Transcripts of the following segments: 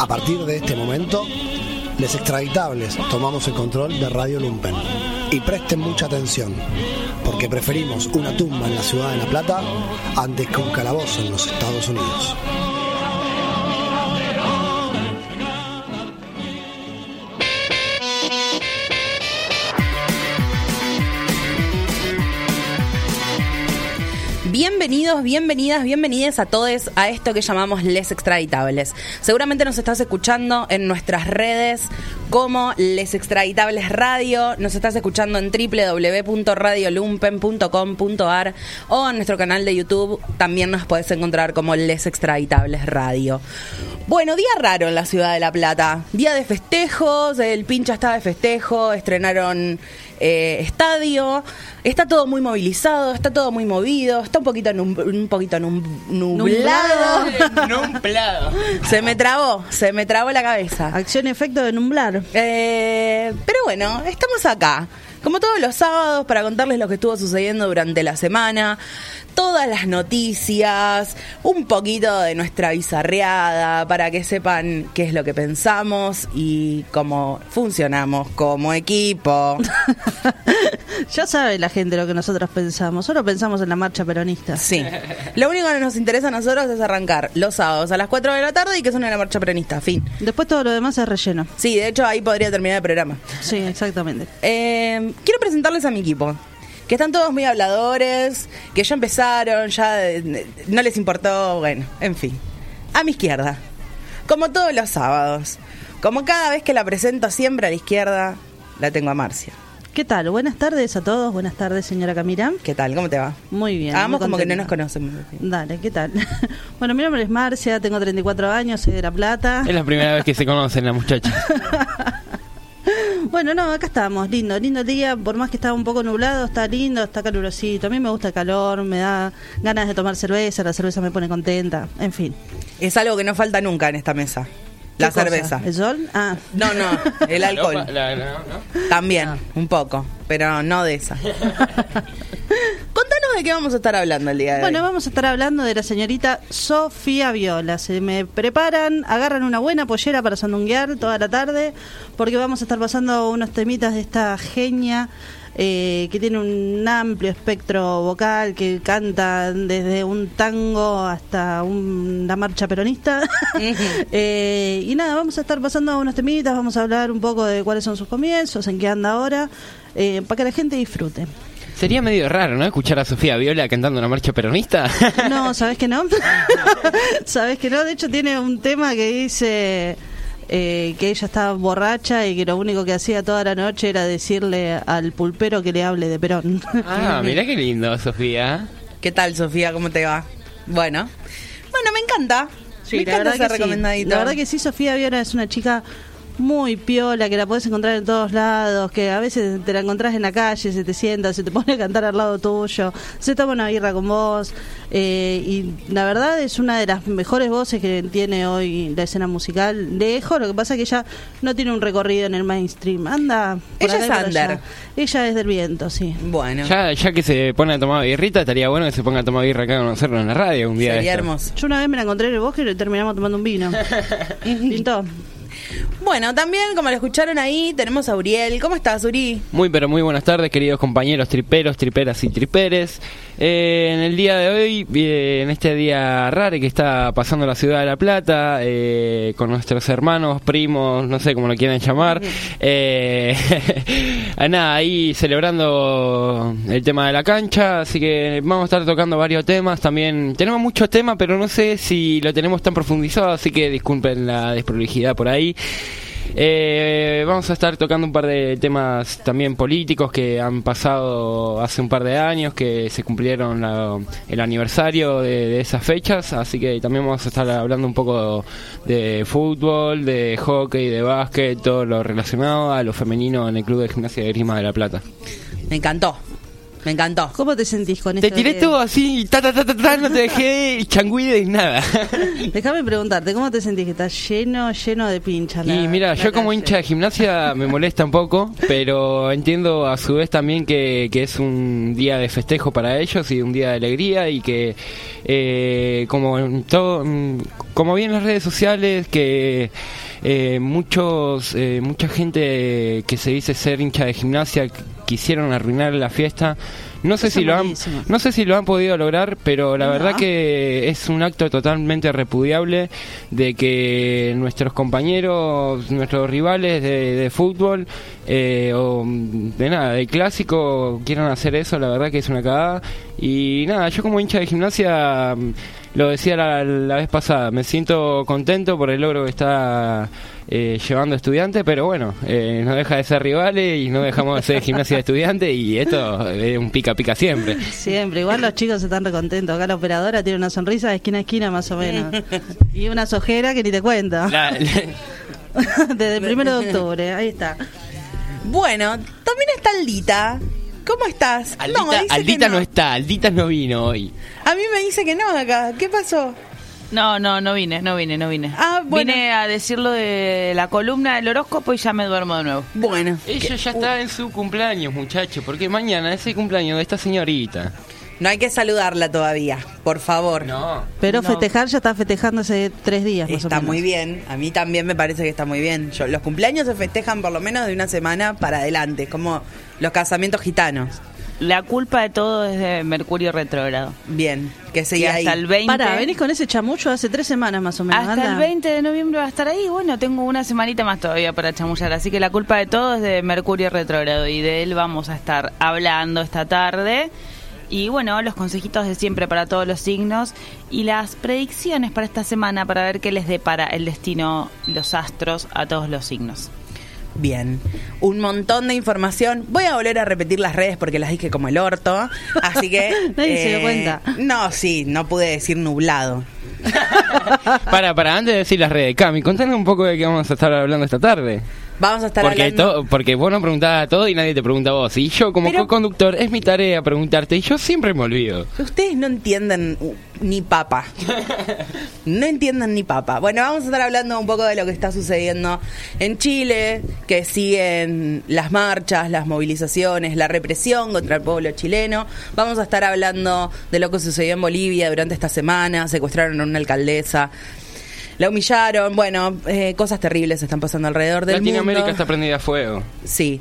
A partir de este momento, les extraditables tomamos el control de Radio Lumpen. Y presten mucha atención, porque preferimos una tumba en la ciudad de La Plata antes que un calabozo en los Estados Unidos. Bienvenidos, bienvenidas, bienvenidas a todos a esto que llamamos Les Extraditables. Seguramente nos estás escuchando en nuestras redes como Les Extraditables Radio, nos estás escuchando en www.radiolumpen.com.ar o en nuestro canal de YouTube también nos puedes encontrar como Les Extraditables Radio. Bueno, día raro en la ciudad de La Plata. Día de festejos, el pincha está de festejo, estrenaron eh, estadio. Está todo muy movilizado, está todo muy movido, está un poquito, un poquito nublado. Nublado. se me trabó, se me trabó la cabeza. Acción efecto de nublar. Eh, pero bueno, estamos acá. Como todos los sábados, para contarles lo que estuvo sucediendo durante la semana todas las noticias, un poquito de nuestra bizarreada, para que sepan qué es lo que pensamos y cómo funcionamos como equipo. ya sabe la gente lo que nosotros pensamos, solo pensamos en la marcha peronista. Sí. Lo único que nos interesa a nosotros es arrancar los sábados a las 4 de la tarde y que suene la marcha peronista, fin. Después todo lo demás es relleno. Sí, de hecho ahí podría terminar el programa. Sí, exactamente. Eh, quiero presentarles a mi equipo que están todos muy habladores, que ya empezaron, ya no les importó, bueno, en fin. A mi izquierda, como todos los sábados, como cada vez que la presento siempre a la izquierda, la tengo a Marcia. ¿Qué tal? Buenas tardes a todos. Buenas tardes, señora Camila. ¿Qué tal? ¿Cómo te va? Muy bien. Hagamos como que no nos conocemos. Dale, ¿qué tal? bueno, mi nombre es Marcia, tengo 34 años, soy de La Plata. Es la primera vez que se conocen la muchacha. Bueno, no, acá estamos, lindo, lindo día, por más que está un poco nublado, está lindo, está calurosito. A mí me gusta el calor, me da ganas de tomar cerveza, la cerveza me pone contenta, en fin. Es algo que no falta nunca en esta mesa. La cerveza. ¿El sol? Ah. No, no, el alcohol. También, ah. un poco, pero no de esa. Contanos de qué vamos a estar hablando el día de hoy. Bueno, vamos a estar hablando de la señorita Sofía Viola. Se me preparan, agarran una buena pollera para sandunguear toda la tarde, porque vamos a estar pasando unos temitas de esta genia eh, que tiene un amplio espectro vocal, que canta desde un tango hasta una marcha peronista. Eh, y nada, vamos a estar pasando unos temitas, vamos a hablar un poco de cuáles son sus comienzos, en qué anda ahora, eh, para que la gente disfrute. Sería medio raro, ¿no? Escuchar a Sofía Viola cantando una marcha peronista. No, ¿sabes que no? ¿Sabes que no? De hecho tiene un tema que dice eh, que ella estaba borracha y que lo único que hacía toda la noche era decirle al pulpero que le hable de Perón. Ah, mira qué lindo, Sofía. ¿Qué tal, Sofía? ¿Cómo te va? Bueno, bueno, me encanta. Sí, me encanta ese recomendadito. La verdad que sí, Sofía Viera es una chica muy piola, que la puedes encontrar en todos lados, que a veces te la encontrás en la calle, se te sienta, se te pone a cantar al lado tuyo, se toma una birra con vos. Eh, y la verdad es una de las mejores voces que tiene hoy la escena musical. Lejos, lo que pasa es que ella no tiene un recorrido en el mainstream. Anda. ella es under. Ella es del viento, sí. Bueno. Ya, ya que se pone a tomar birrita, estaría bueno que se ponga a tomar birra acá a conocerlo en la radio un día. Sería hermoso. Yo una vez me la encontré en el bosque y terminamos tomando un vino. Pintó. Bueno, también, como lo escucharon ahí, tenemos a Uriel. ¿Cómo estás, Uri? Muy, pero muy buenas tardes, queridos compañeros triperos, triperas y triperes. Eh, en el día de hoy, eh, en este día raro que está pasando la ciudad de La Plata, eh, con nuestros hermanos, primos, no sé cómo lo quieran llamar, nada, ahí celebrando el tema de la cancha, así que vamos a estar tocando varios temas. También tenemos muchos temas, pero no sé si lo tenemos tan profundizado, así que disculpen la desprolijidad por ahí. Eh, vamos a estar tocando un par de temas también políticos que han pasado hace un par de años, que se cumplieron el aniversario de, esas fechas, así que también vamos a estar hablando un poco de fútbol, de hockey, de básquet, todo lo relacionado a lo femenino en el Club de Gimnasia de Grima de la Plata. Me encantó. Me encantó. ¿Cómo te sentís con esto? Te tiré todo así, ta, ta, ta, ta, no te dejé changuide ni nada. Déjame preguntarte, ¿cómo te sentís que estás lleno, lleno de pinchas? Y mira, yo como hincha de gimnasia me molesta un poco, pero entiendo a su vez también que, que es un día de festejo para ellos y un día de alegría y que eh, como en todo como bien las redes sociales, que eh, muchos, eh, mucha gente que se dice ser hincha de gimnasia quisieron arruinar la fiesta. No sé Eso si lo han, no sé si lo han podido lograr, pero la No. verdad que es un acto totalmente repudiable de que nuestros compañeros, nuestros rivales de, de fútbol eh, o de nada, de clásico quieran hacer eso, la verdad que es una cagada. Y nada, yo como hincha de gimnasia lo decía la, la vez pasada, me siento contento por el logro que está eh, llevando estudiante, pero bueno, eh, no deja de ser rivales y no dejamos de ser gimnasia de estudiante y esto es un pica pica siempre. Siempre, igual los chicos están recontentos. Acá la operadora tiene una sonrisa de esquina a esquina más o menos. Y una sojera que ni te cuento. La- la- Desde el primero de octubre, ahí está. Bueno, también está Aldita. ¿Cómo estás? Aldita, dice que Aldita no. está, Aldita no vino hoy. A mí me dice que no acá. ¿Qué pasó? No, no, no vine, no vine, no vine. Ah, bueno. Vine a decirlo de la columna del horóscopo y ya me duermo de nuevo. Bueno. Ella ya está en su cumpleaños, muchacho, porque mañana es el cumpleaños de esta señorita. No hay que saludarla todavía, por favor. No. Pero No. festejar ya está festejando hace tres días más o Está menos. muy bien. A mí también me parece que está muy bien. Yo, los cumpleaños se festejan por lo menos de una semana para adelante, como los casamientos gitanos. La culpa de todo es de Mercurio retrógrado. Bien, que Y siga ahí. hasta el 20. Para, venís con ese chamucho hace tres semanas más o menos. Hasta anda. el 20 de noviembre va a estar ahí. Bueno, tengo una semanita más todavía para chamullar. Así que la culpa de todo es de Mercurio retrógrado. Y de él vamos a estar hablando esta tarde. Y bueno, los consejitos de siempre para todos los signos. Y las predicciones para esta semana para ver qué les depara el destino, los astros a todos los signos. Bien, un montón de información. Voy a volver a repetir las redes porque las dije como el orto. Así que. eh, Nadie se dio cuenta. No, sí, no pude decir nublado. Para, para, antes de decir las redes, Cami, contanos un poco de qué vamos a estar hablando esta tarde. Vamos a estar Porque, hablando. to- porque vos no preguntabas todo y nadie te pregunta a vos. Y yo, como co-conductor, es mi tarea preguntarte y yo siempre me olvido. Ustedes no entienden uh, ni papa. No entienden ni papa. Bueno, vamos a estar hablando un poco de lo que está sucediendo en Chile, que siguen las marchas, las movilizaciones, la represión contra el pueblo chileno. Vamos a estar hablando de lo que sucedió en Bolivia durante esta semana. Secuestraron a una alcaldesa. La humillaron. Bueno, eh, cosas terribles están pasando alrededor del Latinoamérica mundo. está prendida a fuego. Sí.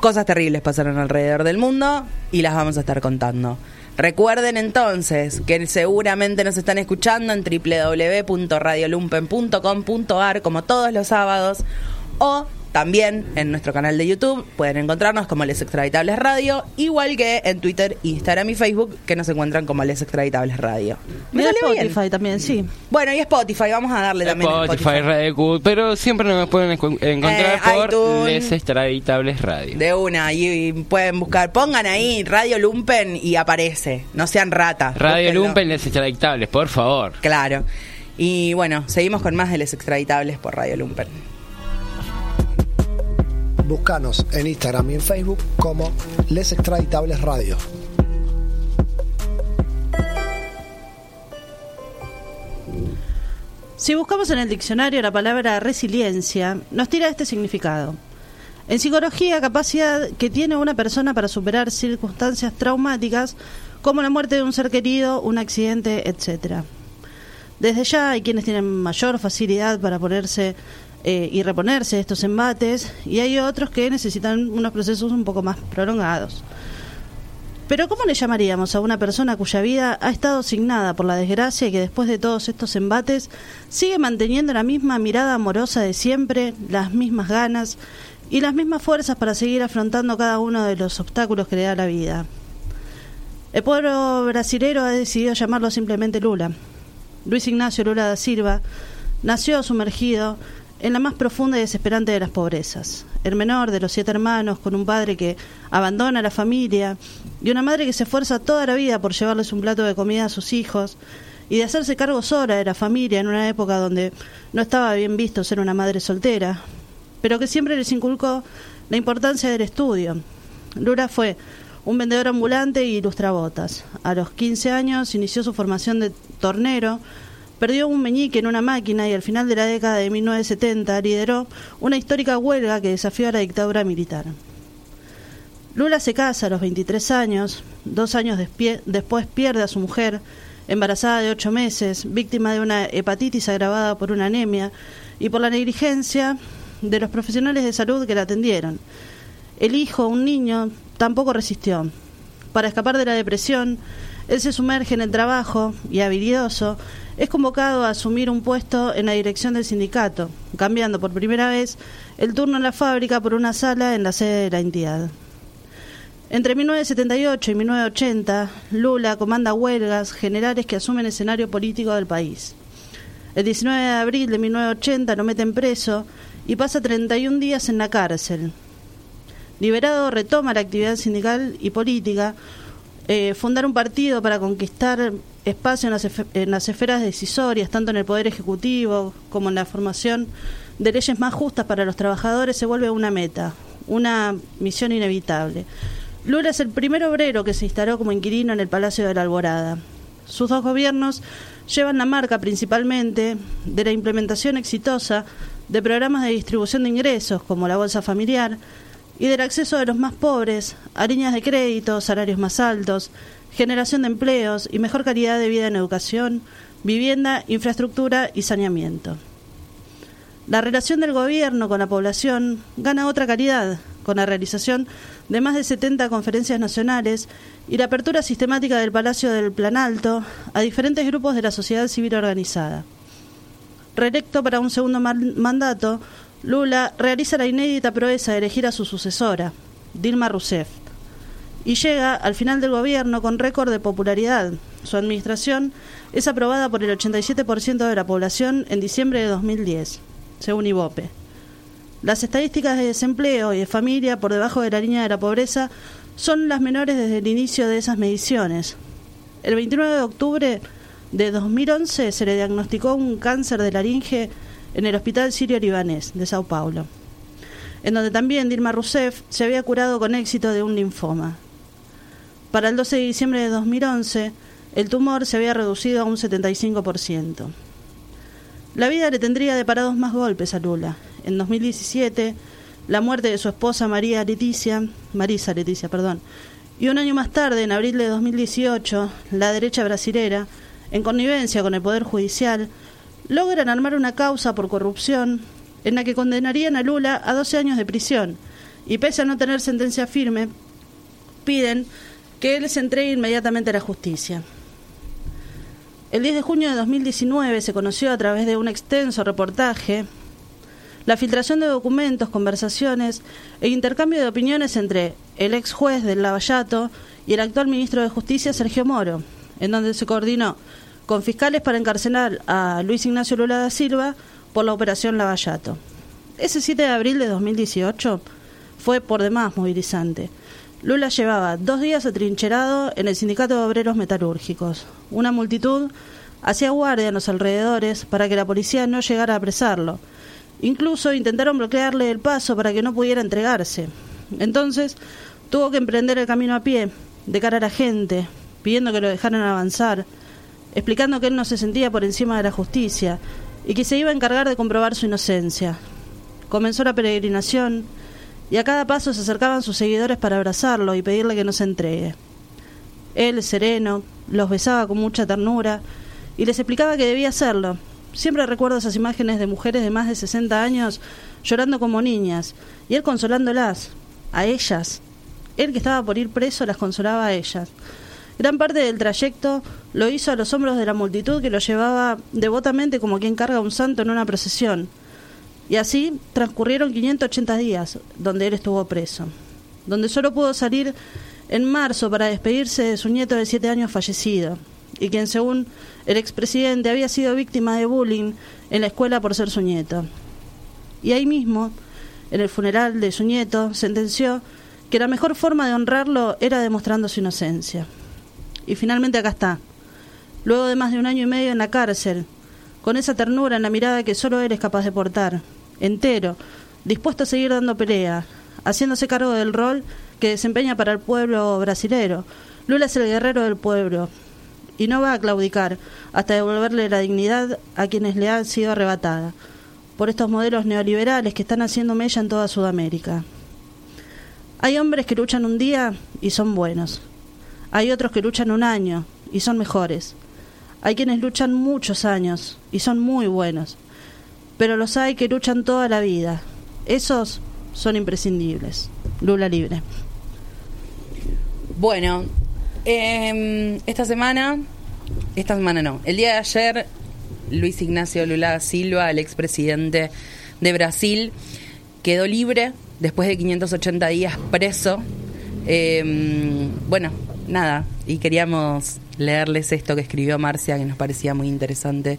Cosas terribles pasaron alrededor del mundo y las vamos a estar contando. Recuerden entonces que seguramente nos están escuchando en www.radiolumpen.com.ar como todos los sábados o también en nuestro canal de YouTube pueden encontrarnos como Les Extraditables Radio, igual que en Twitter, Instagram y Facebook que nos encuentran como Les Extraditables Radio. ¿Me bien? Spotify también, sí. Bueno, y Spotify, vamos a darle también Spotify, Radio Q, pero siempre nos pueden encontrar Eh, por iTunes. Les Extraditables Radio. De una, y, y pueden buscar, pongan ahí Radio Lumpen y aparece. No sean ratas. Radio búsquenlo. Lumpen, Les Extraditables, por favor. Claro. Y bueno, seguimos con más de Les Extraditables por Radio Lumpen. Búscanos en Instagram y en Facebook como Les Extraditables Radio. Si buscamos en el diccionario la palabra resiliencia, nos tira este significado. En psicología, capacidad que tiene una persona para superar circunstancias traumáticas como la muerte de un ser querido, un accidente, etcétera. Desde ya hay quienes tienen mayor facilidad para ponerse eh, y reponerse de estos embates y hay otros que necesitan unos procesos un poco más prolongados. Pero ¿cómo le llamaríamos a una persona cuya vida ha estado asignada por la desgracia y que después de todos estos embates sigue manteniendo la misma mirada amorosa de siempre, las mismas ganas y las mismas fuerzas para seguir afrontando cada uno de los obstáculos que le da la vida? El pueblo brasilero ha decidido llamarlo simplemente Lula. Luis Ignacio Lula da Silva nació sumergido en la más profunda y desesperante de las pobrezas. El menor de los siete hermanos, con un padre que abandona a la familia y una madre que se esfuerza toda la vida por llevarles un plato de comida a sus hijos y de hacerse cargo sola de la familia en una época donde no estaba bien visto ser una madre soltera, pero que siempre les inculcó la importancia del estudio. Lula fue un vendedor ambulante y ilustrabotas. A los 15 años inició su formación de tornero, perdió un meñique en una máquina y al final de la década de 1970 lideró una histórica huelga que desafió a la dictadura militar. Lula se casa a los 23 años, dos años después pierde a su mujer embarazada de ocho meses, víctima de una hepatitis agravada por una anemia y por la negligencia de los profesionales de salud que la atendieron. El hijo, un niño, tampoco resistió. Para escapar de la depresión, él se sumerge en el trabajo y, habilidoso, es convocado a asumir un puesto en la dirección del sindicato, cambiando por primera vez el turno en la fábrica por una sala en la sede de la entidad. Entre 1978 y 1980, Lula comanda huelgas generales que asumen el escenario político del país. El 19 de abril de 1980 lo meten preso y pasa 31 días en la cárcel. Liberado, retoma la actividad sindical y política, eh, fundar un partido para conquistar espacio en las, en las esferas decisorias, tanto en el Poder Ejecutivo como en la formación de leyes más justas para los trabajadores, se vuelve una meta, una misión inevitable. Lula es el primer obrero que se instaló como inquilino en el Palacio de la Alborada. Sus dos gobiernos llevan la marca principalmente de la implementación exitosa de programas de distribución de ingresos como la bolsa familiar y del acceso de los más pobres a líneas de crédito, salarios más altos, generación de empleos y mejor calidad de vida en educación, vivienda, infraestructura y saneamiento. La relación del gobierno con la población gana otra calidad con la realización de más de 70 conferencias nacionales y la apertura sistemática del Palacio del Plan Alto a diferentes grupos de la sociedad civil organizada. Reelecto para un segundo mandato, Lula realiza la inédita proeza de elegir a su sucesora, Dilma Rousseff, y llega al final del gobierno con récord de popularidad. Su administración es aprobada por el 87% de la población en diciembre de 2010, según IVOPE. Las estadísticas de desempleo y de familia por debajo de la línea de la pobreza son las menores desde el inicio de esas mediciones. El 29 de octubre de 2011 se le diagnosticó un cáncer de laringe en el Hospital Sirio Libanés de Sao Paulo, en donde también Dilma Rousseff se había curado con éxito de un linfoma. Para el 12 de diciembre de 2011, el tumor se había reducido a un 75%. La vida le tendría deparados más golpes a Lula, en 2017 la muerte de su esposa María Leticia, Marisa Leticia, perdón, y un año más tarde, en abril de 2018, la derecha brasilera, en connivencia con el Poder Judicial, logran armar una causa por corrupción en la que condenarían a Lula a 12 años de prisión y pese a no tener sentencia firme, piden que él se entregue inmediatamente a la justicia. El 10 de junio de 2019 se conoció a través de un extenso reportaje la filtración de documentos, conversaciones e intercambio de opiniones entre el ex juez del Lavallato y el actual ministro de Justicia, Sergio Moro, en donde se coordinó con fiscales para encarcelar a Luis Ignacio Lula da Silva por la operación Lavallato. Ese 7 de abril de 2018 fue por demás movilizante. Lula llevaba dos días atrincherado en el Sindicato de Obreros Metalúrgicos. Una multitud hacía guardia en los alrededores para que la policía no llegara a apresarlo Incluso intentaron bloquearle el paso para que no pudiera entregarse. Entonces tuvo que emprender el camino a pie, de cara a la gente, pidiendo que lo dejaran avanzar, explicando que él no se sentía por encima de la justicia y que se iba a encargar de comprobar su inocencia. Comenzó la peregrinación y a cada paso se acercaban sus seguidores para abrazarlo y pedirle que no se entregue. Él, sereno, los besaba con mucha ternura y les explicaba que debía hacerlo, Siempre recuerdo esas imágenes de mujeres de más de 60 años llorando como niñas y él consolándolas, a ellas. Él que estaba por ir preso las consolaba a ellas. Gran parte del trayecto lo hizo a los hombros de la multitud que lo llevaba devotamente como quien carga a un santo en una procesión. Y así transcurrieron 580 días donde él estuvo preso, donde solo pudo salir en marzo para despedirse de su nieto de siete años fallecido, y quien según el expresidente había sido víctima de bullying en la escuela por ser su nieto. Y ahí mismo, en el funeral de su nieto, sentenció que la mejor forma de honrarlo era demostrando su inocencia. Y finalmente acá está, luego de más de un año y medio en la cárcel, con esa ternura en la mirada que solo él es capaz de portar, entero, dispuesto a seguir dando pelea, haciéndose cargo del rol que desempeña para el pueblo brasilero. Lula es el guerrero del pueblo, y no va a claudicar hasta devolverle la dignidad a quienes le han sido arrebatada por estos modelos neoliberales que están haciendo mella en toda Sudamérica. Hay hombres que luchan un día y son buenos. Hay otros que luchan un año y son mejores. Hay quienes luchan muchos años y son muy buenos, pero los hay que luchan toda la vida. Esos son imprescindibles. Lula libre. Bueno, em, esta semana, esta semana no, el día de ayer, Luis Ignacio Lula Silva, el expresidente de Brasil, quedó libre después de 580 días preso. Em, bueno, nada, y queríamos leerles esto que escribió Marcia, que nos parecía muy interesante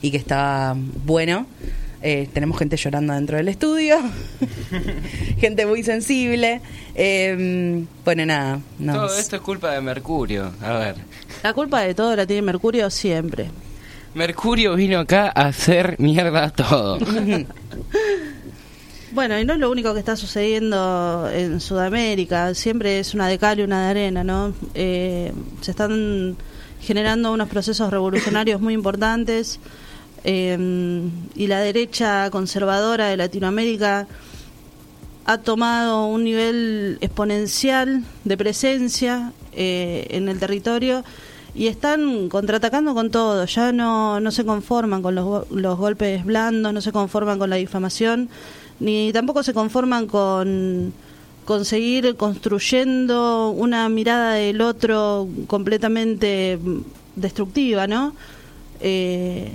y que estaba bueno. Eh, tenemos gente llorando dentro del estudio, gente muy sensible. Eh, bueno, nada. nos- Todo esto es culpa de Mercurio. A ver. La culpa de todo la tiene Mercurio siempre. Mercurio vino acá a hacer mierda todo. Bueno, y no es lo único que está sucediendo en Sudamérica, siempre es una de cal y una de arena, ¿no? Eh, se están generando unos procesos revolucionarios muy importantes. Eh, y la derecha conservadora de Latinoamérica ha tomado un nivel exponencial de presencia eh, en el territorio y están contraatacando con todo, ya no, no se conforman con los, los golpes blandos, no se conforman con la difamación, ni tampoco se conforman con, con seguir construyendo una mirada del otro completamente destructiva, ¿no? Eh,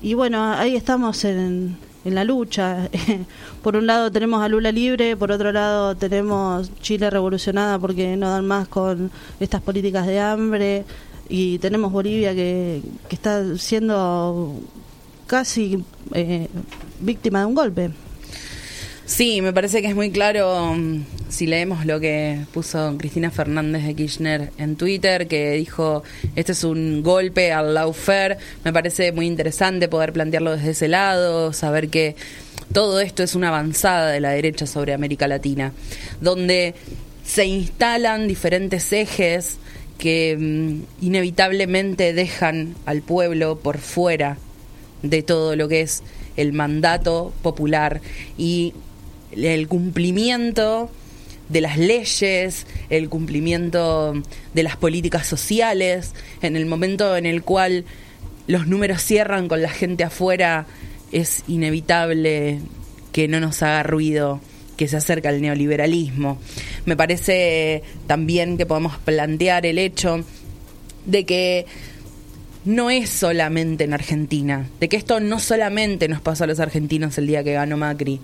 y bueno, ahí estamos en, en la lucha. por un lado tenemos a Lula libre, por otro lado tenemos Chile revolucionada porque no dan más con estas políticas de hambre y tenemos Bolivia que, que está siendo casi eh, víctima de un golpe. Sí, me parece que es muy claro mm, si leemos lo que puso Cristina Fernández de Kirchner en Twitter, que dijo, este es un golpe al lawfare. Me parece muy interesante poder plantearlo desde ese lado, saber que todo esto es una avanzada de la derecha sobre América Latina, donde se instalan diferentes ejes que mm, inevitablemente dejan al pueblo por fuera de todo lo que es el mandato popular y el cumplimiento de las leyes, el cumplimiento de las políticas sociales, en el momento en el cual los números cierran con la gente afuera, es inevitable que no nos haga ruido que se acerca el neoliberalismo. Me parece también que podemos plantear el hecho de que no es solamente en Argentina, de que esto no solamente nos pasó a los argentinos el día que ganó Macri,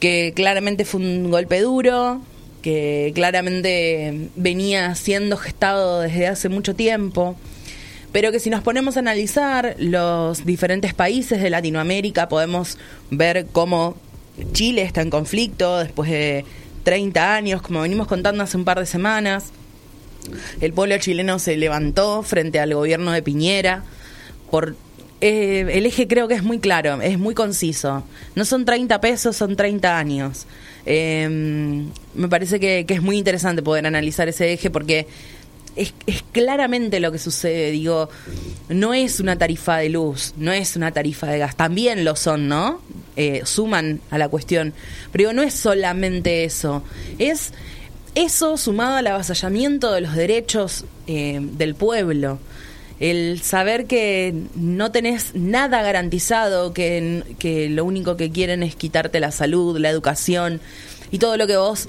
que claramente fue un golpe duro, que claramente venía siendo gestado desde hace mucho tiempo, pero que si nos ponemos a analizar los diferentes países de Latinoamérica podemos ver cómo Chile está en conflicto después de 30 años, como venimos contando hace un par de semanas. El pueblo chileno se levantó frente al gobierno de Piñera por eh, el eje creo que es muy claro, es muy conciso. No son 30 pesos, son 30 años. Eh, me parece que, es muy interesante poder analizar ese eje porque es, claramente lo que sucede. Digo, no es una tarifa de luz, no es una tarifa de gas. También lo son, ¿no? Eh, suman a la cuestión. Pero no es solamente eso. Es eso sumado al avasallamiento de los derechos eh, del pueblo el saber que no tenés nada garantizado, que, que lo único que quieren es quitarte la salud, la educación y todo lo que vos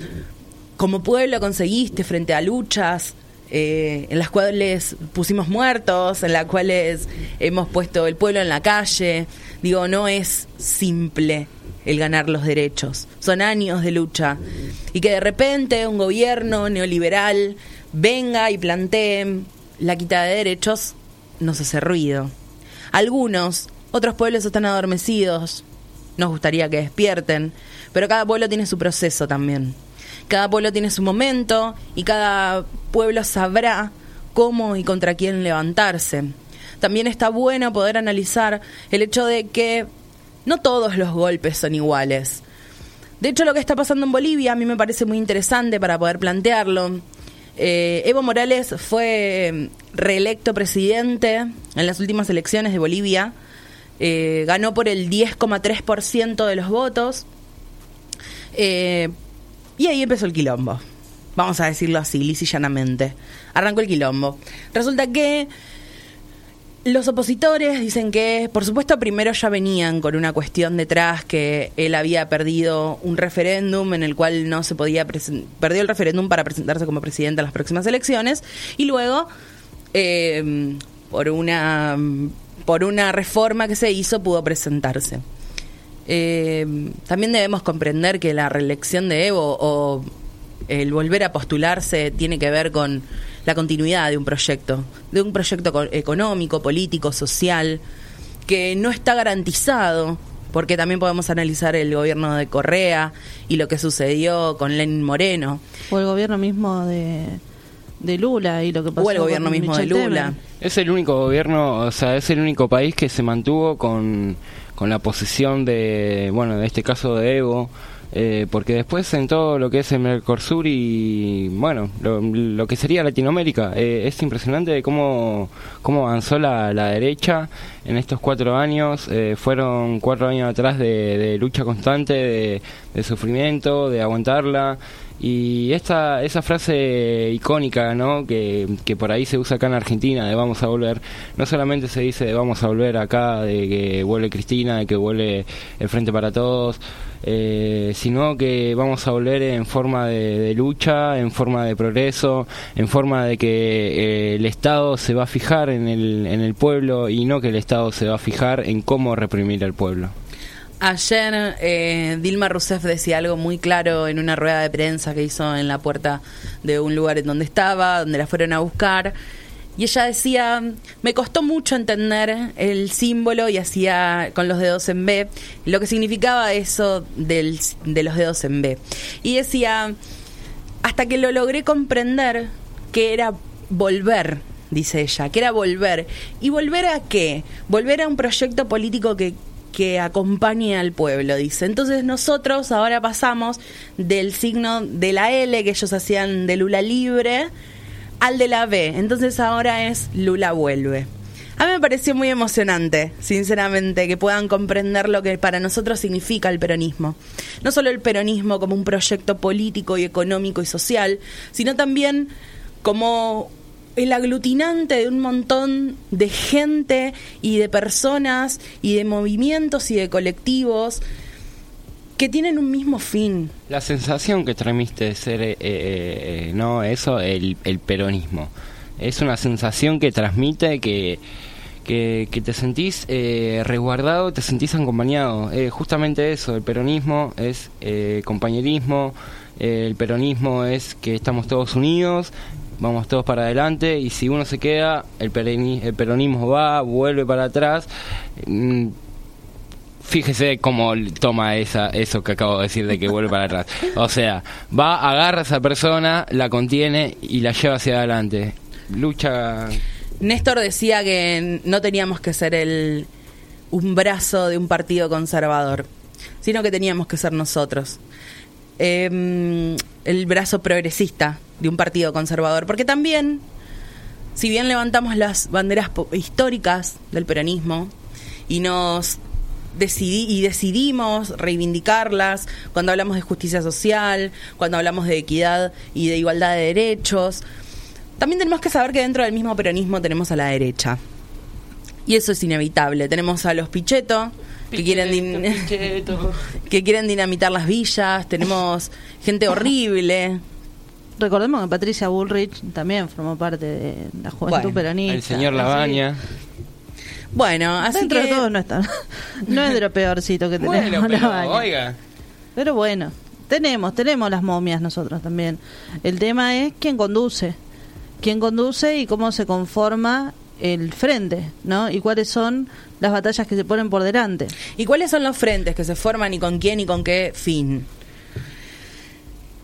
como pueblo conseguiste frente a luchas eh, en las cuales pusimos muertos, en las cuales hemos puesto el pueblo en la calle. Digo, no es simple el ganar los derechos, son años de lucha. Y que de repente un gobierno neoliberal venga y plantee la quita de derechos nos hace ruido. Algunos, otros pueblos están adormecidos, nos gustaría que despierten, pero cada pueblo tiene su proceso también. Cada pueblo tiene su momento y cada pueblo sabrá cómo y contra quién levantarse. También está bueno poder analizar el hecho de que no todos los golpes son iguales. De hecho, lo que está pasando en Bolivia a mí me parece muy interesante para poder plantearlo. Eh, Evo Morales fue reelecto presidente en las últimas elecciones de Bolivia. Eh, ganó por el 10,3% de los votos. Eh, y ahí empezó el quilombo. Vamos a decirlo así, lisa y llanamente. Arrancó el quilombo. Resulta que Los opositores dicen que, por supuesto, primero ya venían con una cuestión detrás que él había perdido un referéndum en el cual no se podía perdió el referéndum para presentarse como presidente a las próximas elecciones y luego eh, por una por una reforma que se hizo pudo presentarse. Eh, también debemos comprender que la reelección de Evo o el volver a postularse tiene que ver con la continuidad de un proyecto, de un proyecto co- económico, político, social, que no está garantizado, porque también podemos analizar el gobierno de Correa y lo que sucedió con Lenin Moreno, O el gobierno mismo de, de Lula y lo que pasó o el gobierno con mismo de Lula. Temer. Es el único gobierno, o sea, es el único país que se mantuvo con, con la posición de, bueno, de este caso de Evo, eh, porque después en todo lo que es el Mercosur y, bueno, lo, lo que sería Latinoamérica, eh, es impresionante cómo, cómo avanzó la, la derecha en estos cuatro años. eh, fueron cuatro años atrás de, de lucha constante, de, de sufrimiento, de aguantarla. Y esta, esa frase icónica, ¿no? Que, que por ahí se usa acá en Argentina, de vamos a volver, no solamente se dice de vamos a volver acá, de que vuelve Cristina, de que vuelve el Frente para Todos, eh, sino que vamos a volver en forma de, lucha, en forma de progreso, en forma de que eh, el Estado se va a fijar en el, en el pueblo y no que el Estado se va a fijar en cómo reprimir al pueblo. Ayer eh, Dilma Rousseff decía algo muy claro en una rueda de prensa que hizo en la puerta de un lugar en donde estaba, donde la fueron a buscar. Y ella decía, me costó mucho entender el símbolo y hacía con los dedos en B, lo que significaba eso del, de los dedos en B. Y decía, hasta que lo logré comprender que era volver, dice ella, que era volver. ¿Y volver a qué? Volver a un proyecto político que, que acompañe al pueblo, dice. Entonces nosotros ahora pasamos del signo de la L que ellos hacían de Lula libre al de la B. Entonces ahora es Lula vuelve. A mí me pareció muy emocionante, sinceramente, que puedan comprender lo que para nosotros significa el peronismo. No solo el peronismo como un proyecto político y económico y social, sino también como el aglutinante de un montón de gente y de personas y de movimientos y de colectivos que tienen un mismo fin. La sensación que transmite de ser, eh, eh, eh, no, eso, el, el peronismo. Es una sensación que transmite que, que, te sentís eh, resguardado, te sentís acompañado. Eh, justamente eso, el peronismo es eh, compañerismo, el peronismo es que estamos todos unidos, vamos todos para adelante y si uno se queda, el, el peronismo va, vuelve para atrás. Mm, Fíjese cómo toma esa, eso que acabo de decir de que vuelve para atrás. O sea, va, agarra a esa persona, la contiene y la lleva hacia adelante. Lucha. Néstor decía que no teníamos que ser el, un brazo de un partido conservador, sino que teníamos que ser nosotros. Eh, el brazo progresista de un partido conservador, porque también, si bien levantamos las banderas históricas del peronismo y nos decidí y decidimos reivindicarlas cuando hablamos de justicia social, cuando hablamos de equidad y de igualdad de derechos, también tenemos que saber que dentro del mismo peronismo tenemos a la derecha. Y eso es inevitable. Tenemos a los Pichetto, que quieren, din- que quieren dinamitar las villas, tenemos gente horrible. Recordemos que Patricia Bullrich también formó parte de la juventud Bueno, peronista. El señor Labaña. Bueno, así Dentro que de todo no está. No es de lo peorcito que tenemos. Bueno, pero, oiga. Pero bueno, tenemos, tenemos las momias nosotros también. El tema es quién conduce. Quién conduce y cómo se conforma el frente, ¿no? Y cuáles son las batallas que se ponen por delante. ¿Y cuáles son los frentes que se forman y con quién y con qué fin?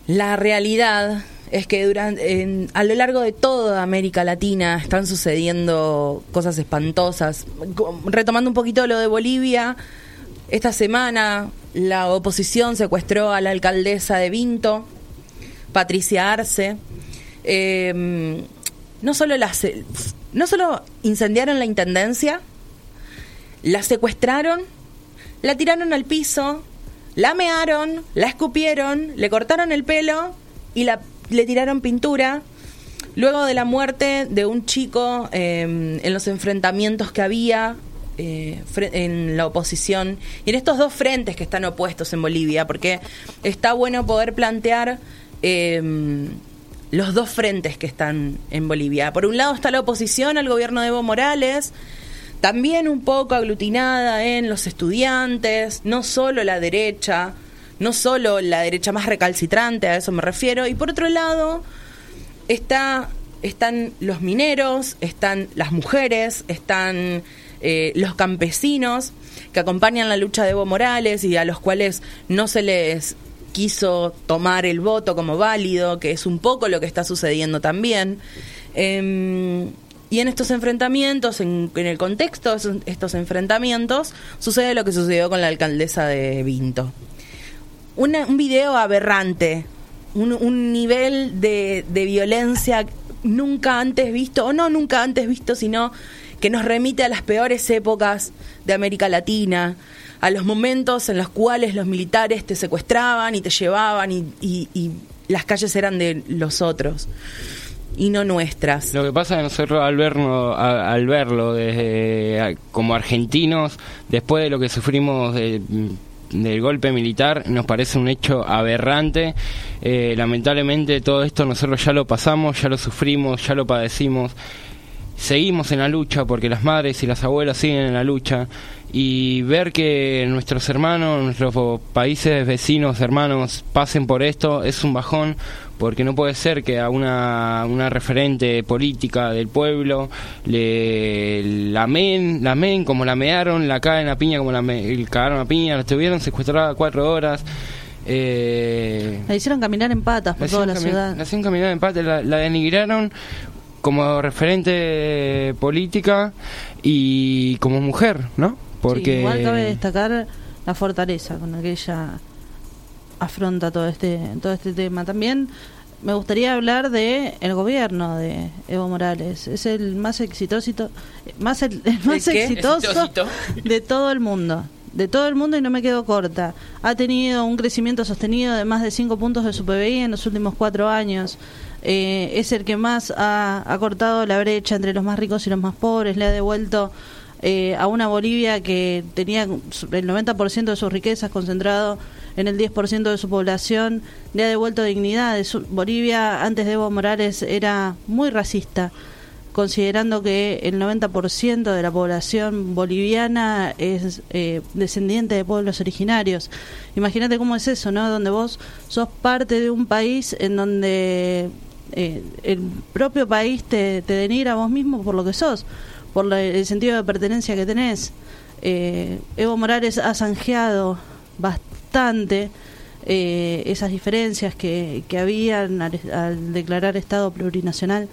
La realidad es que durante, a lo largo de toda América Latina están sucediendo cosas espantosas. Retomando un poquito lo de Bolivia, esta semana la oposición secuestró a la alcaldesa de Vinto, Patricia Arce. Eh, no solo la se- no solo incendiaron la intendencia, la secuestraron, la tiraron al piso, la mearon, la escupieron, le cortaron el pelo y la, le tiraron pintura. Luego de la muerte de un chico eh, en los enfrentamientos que había eh, en la oposición y en estos dos frentes que están opuestos en Bolivia, porque está bueno poder plantear eh, los dos frentes que están en Bolivia. Por un lado está la oposición al gobierno de Evo Morales, también un poco aglutinada en los estudiantes, no solo la derecha, no solo la derecha más recalcitrante, a eso me refiero, y por otro lado está, están los mineros, están las mujeres, están eh, los campesinos que acompañan la lucha de Evo Morales y a los cuales no se les quiso tomar el voto como válido, que es un poco lo que está sucediendo también. Em, y en estos enfrentamientos, en, en el contexto de estos enfrentamientos, sucede lo que sucedió con la alcaldesa de Vinto una- un video aberrante, un, un nivel de violencia nunca antes visto, o no nunca antes visto, sino que nos remite a las peores épocas de América Latina, a los momentos en los cuales los militares te secuestraban y te llevaban y, y- las calles eran de los otros y no nuestras. Lo que pasa es que nosotros al verlo, al verlo desde, como argentinos, después de lo que sufrimos de- del golpe militar, nos parece un hecho aberrante. Eh, lamentablemente todo esto nosotros ya lo pasamos, ya lo sufrimos, ya lo padecimos. Seguimos en la lucha porque las madres y las abuelas siguen en la lucha y ver que nuestros hermanos, nuestros países vecinos, hermanos pasen por esto es un bajón porque no puede ser que a una, una referente política del pueblo le lamen, lamen como la mearon, la caen a piña como la me- cagaron a piña, la tuvieron secuestrada cuatro horas. Eh, La hicieron caminar en patas por la toda la ciudad. La hicieron caminar en pata, la, la denigraron como referente política y como mujer, ¿no? Porque Sí, igual cabe destacar la fortaleza con la que ella afronta todo este todo este tema. También me gustaría hablar de el gobierno de Evo Morales. Es el más exitoso más el, el más exitoso Exitosito. de todo el mundo. De todo el mundo y no me quedo corta. Ha tenido un crecimiento sostenido de más de 5 puntos de su PBI en los últimos cuatro años. Eh, es el que más ha, cortado la brecha entre los más ricos y los más pobres. Le ha devuelto eh, a una Bolivia que tenía el 90% de sus riquezas concentrado en el 10% de su población. Le ha devuelto dignidad. Bolivia antes de Evo Morales era muy racista considerando que el 90% de la población boliviana es eh, descendiente de pueblos originarios. Imagínate cómo es eso, ¿no? Donde vos sos parte de un país en donde eh, el propio país te, te denigra a vos mismo por lo que sos, por la- el sentido de pertenencia que tenés. Eh, Evo Morales ha zanjeado bastante eh, esas diferencias que, que habían al, al declarar Estado plurinacional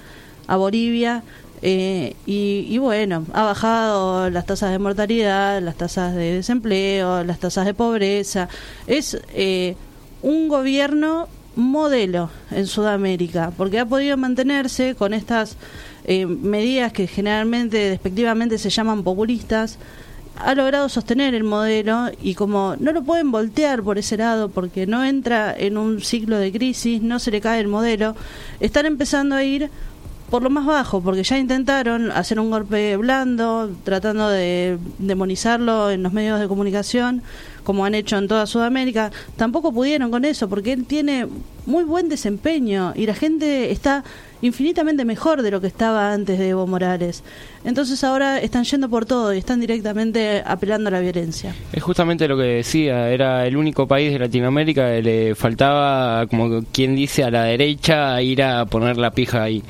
a Bolivia. eh, y, y bueno, ha bajado las tasas de mortalidad, las tasas de desempleo, las tasas de pobreza. Es eh, un gobierno modelo en Sudamérica, porque ha podido mantenerse con estas eh, medidas que generalmente, despectivamente, se llaman populistas, ha logrado sostener el modelo y como no lo pueden voltear por ese lado porque no entra en un ciclo de crisis, no se le cae el modelo, están empezando a ir por lo más bajo, porque ya intentaron hacer un golpe blando, tratando de demonizarlo en los medios de comunicación, como han hecho en toda Sudamérica. Tampoco pudieron con eso, porque él tiene muy buen desempeño y la gente está infinitamente mejor de lo que estaba antes de Evo Morales. Entonces ahora están yendo por todo y están directamente apelando a la violencia. Es justamente lo que decía, era el único país de Latinoamérica que le faltaba, como quien dice, a la derecha ir a poner la pija ahí.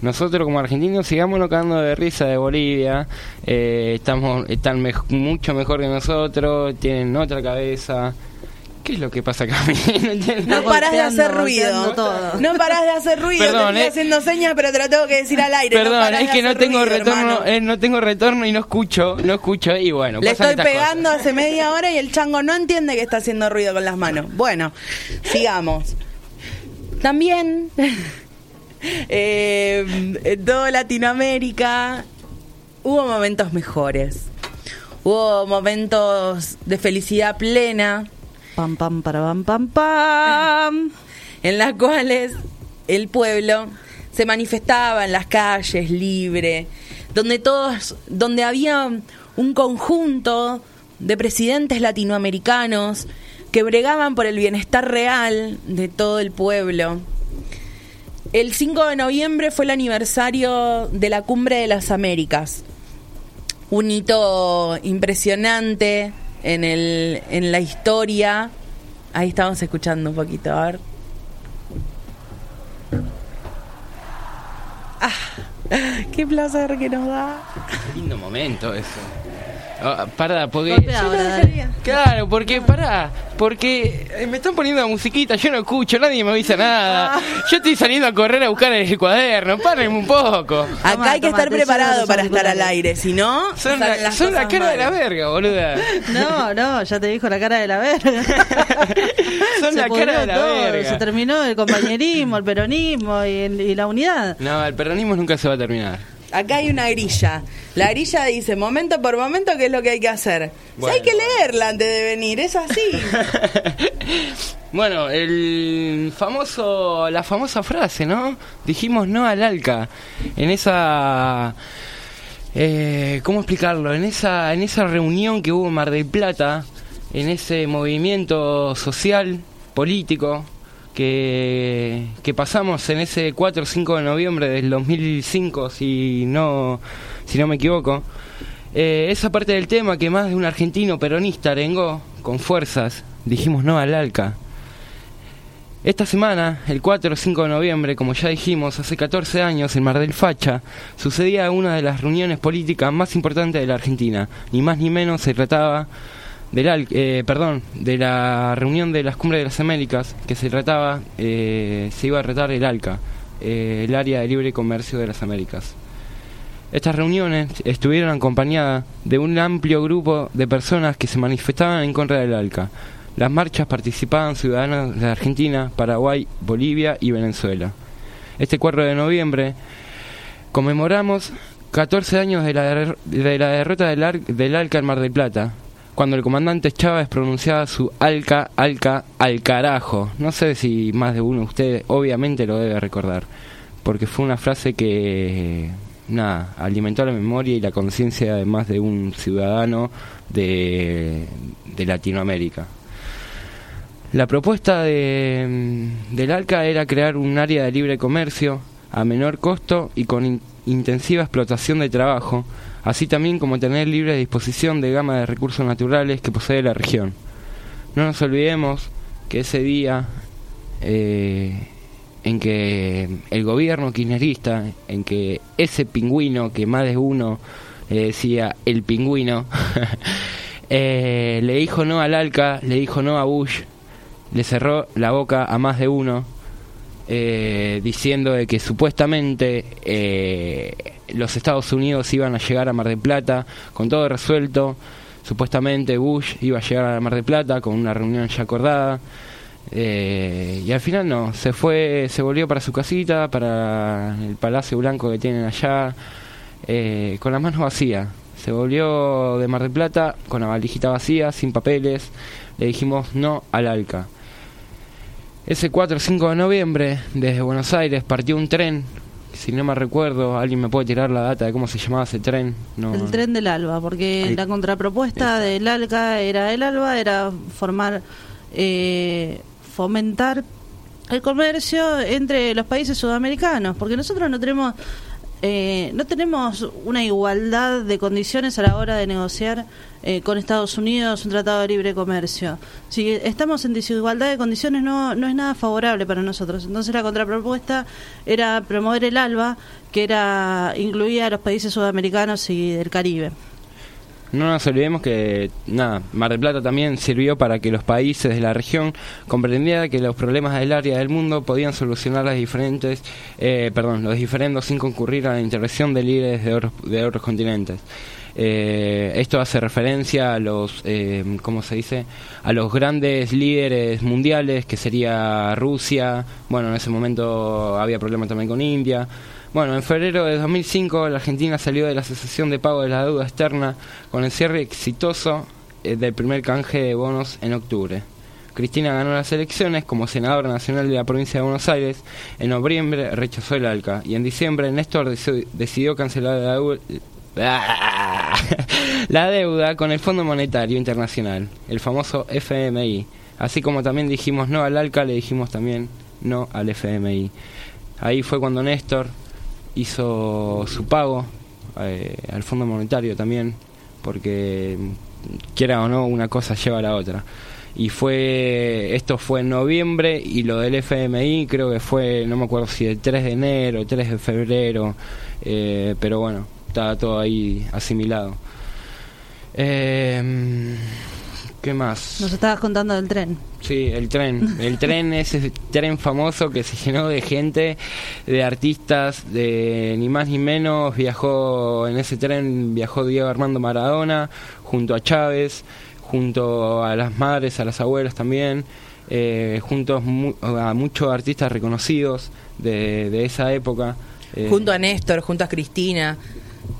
Nosotros como argentinos sigámonos cagando de risa de Bolivia, eh, estamos están mej- mucho mejor que nosotros, tienen otra cabeza. ¿Qué es lo que pasa acá? no parás de hacer ruido. todo. No parás de hacer ruido. Perdón, te estoy eh. haciendo señas, pero te lo tengo que decir al aire. Perdón, es que no tengo ruido, retorno, eh, no tengo retorno y no escucho, no escucho y bueno, Le estoy pegando cosas. hace media hora y el chango no entiende que está haciendo ruido con las manos. Bueno, sigamos. También eh, en toda Latinoamérica hubo momentos mejores. Hubo momentos de felicidad plena Pam, pam, para, pam, pam, pam. en las cuales el pueblo se manifestaba en las calles libre, donde todos, donde había un conjunto de presidentes latinoamericanos que bregaban por el bienestar real de todo el pueblo. El 5 de noviembre fue el aniversario de la Cumbre de las Américas. Un hito impresionante en, el, en la historia. Ahí estamos escuchando un poquito, a ver. Ah, qué placer que nos da. Lindo momento eso. Ah, pará, porque. Golpea ahora, dale. Claro, porque pará, porque eh, me están poniendo la musiquita, yo no escucho, nadie me avisa nada. Yo estoy saliendo a correr a buscar el cuaderno, paren un poco. Acá Toma, hay que toma, estar preparado para estar al aire, si no, Son la, son la cara de la verga, boluda. No, no, ya te dijo la cara de la verga. Son Se la cara de la todo, verga. Se terminó el compañerismo, el peronismo y, y la unidad. No, el peronismo nunca se va a terminar. Acá hay una grilla. La grilla dice momento por momento qué es lo que hay que hacer. Si Bueno, hay que leerla antes de venir, es así. bueno, el famoso, la famosa frase, ¿no? Dijimos no al ALCA. En esa, eh, ¿cómo explicarlo? En esa, en esa reunión que hubo en Mar del Plata, en ese movimiento social, político, que, pasamos en ese 4 o 5 de noviembre del 2005, si no, si no me equivoco. Eh, esa parte del tema que más de un argentino peronista arengó con fuerzas, dijimos no al ALCA. Esta semana, el 4 o 5 de noviembre, como ya dijimos, hace 14 años en Mar del Facha, sucedía una de las reuniones políticas más importantes de la Argentina. Ni más ni menos se trataba del eh, perdón, de la reunión de las cumbres de las Américas, que se trataba, eh, se iba a tratar el ALCA, eh, el área de libre comercio de las Américas. Estas reuniones estuvieron acompañadas de un amplio grupo de personas que se manifestaban en contra del ALCA. Las marchas participaban ciudadanos de Argentina, Paraguay, Bolivia y Venezuela. Este 4 de noviembre conmemoramos 14 años de la, de la derrota del, del ALCA en Mar del Plata, cuando el comandante Chávez pronunciaba su ALCA, ALCA, al carajo. No sé si más de uno de ustedes obviamente lo debe recordar, porque fue una frase que, nada, alimentó la memoria y la conciencia de más de un ciudadano de, Latinoamérica. La propuesta de, del ALCA era crear un área de libre comercio a menor costo y con in- intensiva explotación de trabajo, así también como tener libre disposición de gama de recursos naturales que posee la región. No nos olvidemos que ese día eh, en que el gobierno kirchnerista, en que ese pingüino que más de uno le decía el pingüino, eh, le dijo no al ALCA, le dijo no a Bush, le cerró la boca a más de uno, eh, diciendo de que supuestamente eh, los Estados Unidos iban a llegar a Mar del Plata con todo resuelto. Supuestamente Bush iba a llegar a Mar del Plata con una reunión ya acordada. Eh, y al final no, se fue, se volvió para su casita, para el Palacio Blanco que tienen allá, eh, con las manos vacías. Se volvió de Mar del Plata con la valijita vacía, sin papeles. Le dijimos no al ALCA. Ese 4 o 5 de noviembre, desde Buenos Aires, partió un tren. Si no me recuerdo, alguien me puede tirar la data de cómo se llamaba ese tren. No, El tren del ALBA, porque Ahí- la contrapropuesta del ALCA era el ALBA, era formar, eh, fomentar el comercio entre los países sudamericanos, porque nosotros no tenemos eh, no tenemos una igualdad de condiciones a la hora de negociar eh, con Estados Unidos un tratado de libre comercio. Si estamos en desigualdad de condiciones no, no es nada favorable para nosotros. Entonces la contrapropuesta era promover el ALBA, que era incluía a los países sudamericanos y del Caribe. No nos olvidemos que, nada, Mar del Plata también sirvió para que los países de la región comprendieran que los problemas del área del mundo podían solucionar las diferentes, eh, perdón, los diferendos sin concurrir a la intervención de líderes de otros, de otros continentes. Eh, esto hace referencia a los, eh, ¿cómo se dice? A los grandes líderes mundiales, que sería Rusia. Bueno, en ese momento había problemas también con India. Bueno, en febrero de 2005 la Argentina salió de la cesación de pago de la deuda externa con el cierre exitoso eh, del primer canje de bonos en octubre. Cristina ganó las elecciones como senadora nacional de la provincia de Buenos Aires. En noviembre rechazó el ALCA y en diciembre Néstor deci- decidió cancelar la deuda, la deuda con el Fondo Monetario Internacional, el famoso FMI. Así como también dijimos no al ALCA, le dijimos también no al FMI. Ahí fue cuando Néstor hizo su pago eh, al Fondo Monetario también, porque mm, quiera o no, una cosa lleva a la otra. Y fue, esto fue en noviembre y lo del FMI creo que fue, no me acuerdo si el 3 de enero, el 3 de febrero, eh, pero bueno, estaba todo ahí asimilado. Eh, ¿Qué más? Nos estabas contando del tren. Sí, el tren. El tren, ese tren famoso que se llenó de gente, de artistas, de ni más ni menos. Viajó, en ese tren viajó Diego Armando Maradona, junto a Chávez, junto a las madres, a las abuelas también, eh, junto mu- a muchos artistas reconocidos de, de esa época. eh, Junto a Néstor, junto a Cristina,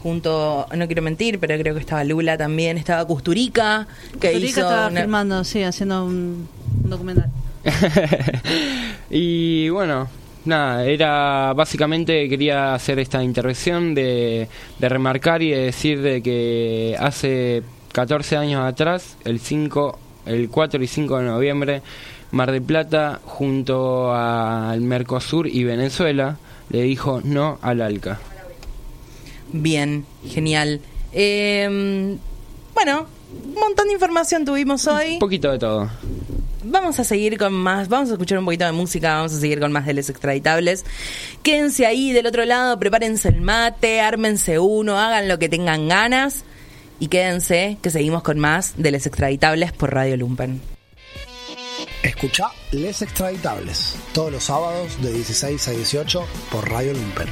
junto, no quiero mentir, pero creo que estaba Lula también, estaba Custurica, que Federica hizo estaba una- filmando, sí, haciendo un, un documental. y bueno, nada, era básicamente quería hacer esta intervención de, de remarcar y de decir de que hace 14 años atrás, el 5, el 4 y 5 de noviembre, Mar del Plata junto al Mercosur y Venezuela le dijo no al ALCA. Bien, genial. Eh, bueno, un montón de información tuvimos hoy. Un poquito de todo. Vamos a seguir con más, vamos a escuchar un poquito de música, vamos a seguir con más de Les Extraditables. Quédense ahí del otro lado, prepárense el mate, ármense uno, hagan lo que tengan ganas y quédense que seguimos con más de Les Extraditables por Radio Lumpen. Escucha Les Extraditables todos los sábados de 16 a 18 por Radio Lumpen.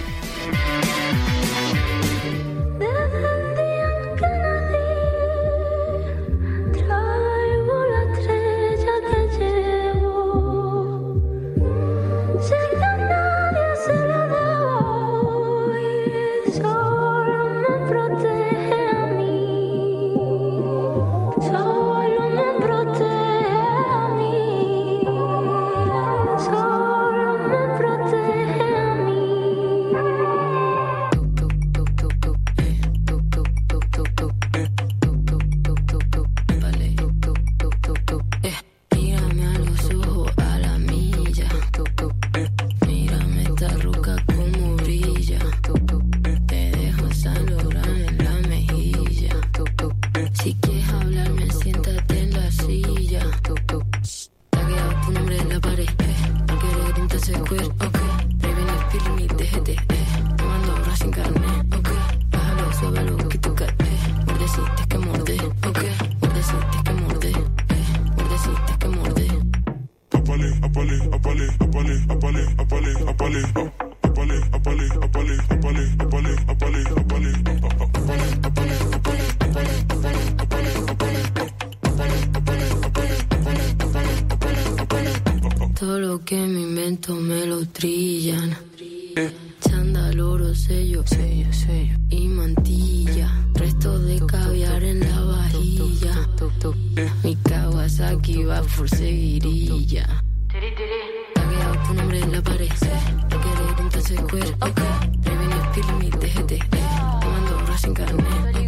mirilla. Tagueado tu nombre en la pared. No quiero un tercer cuerpo. Prevenir, pilmi, DGT. Tomando ahora sin carnet.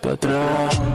But atrás.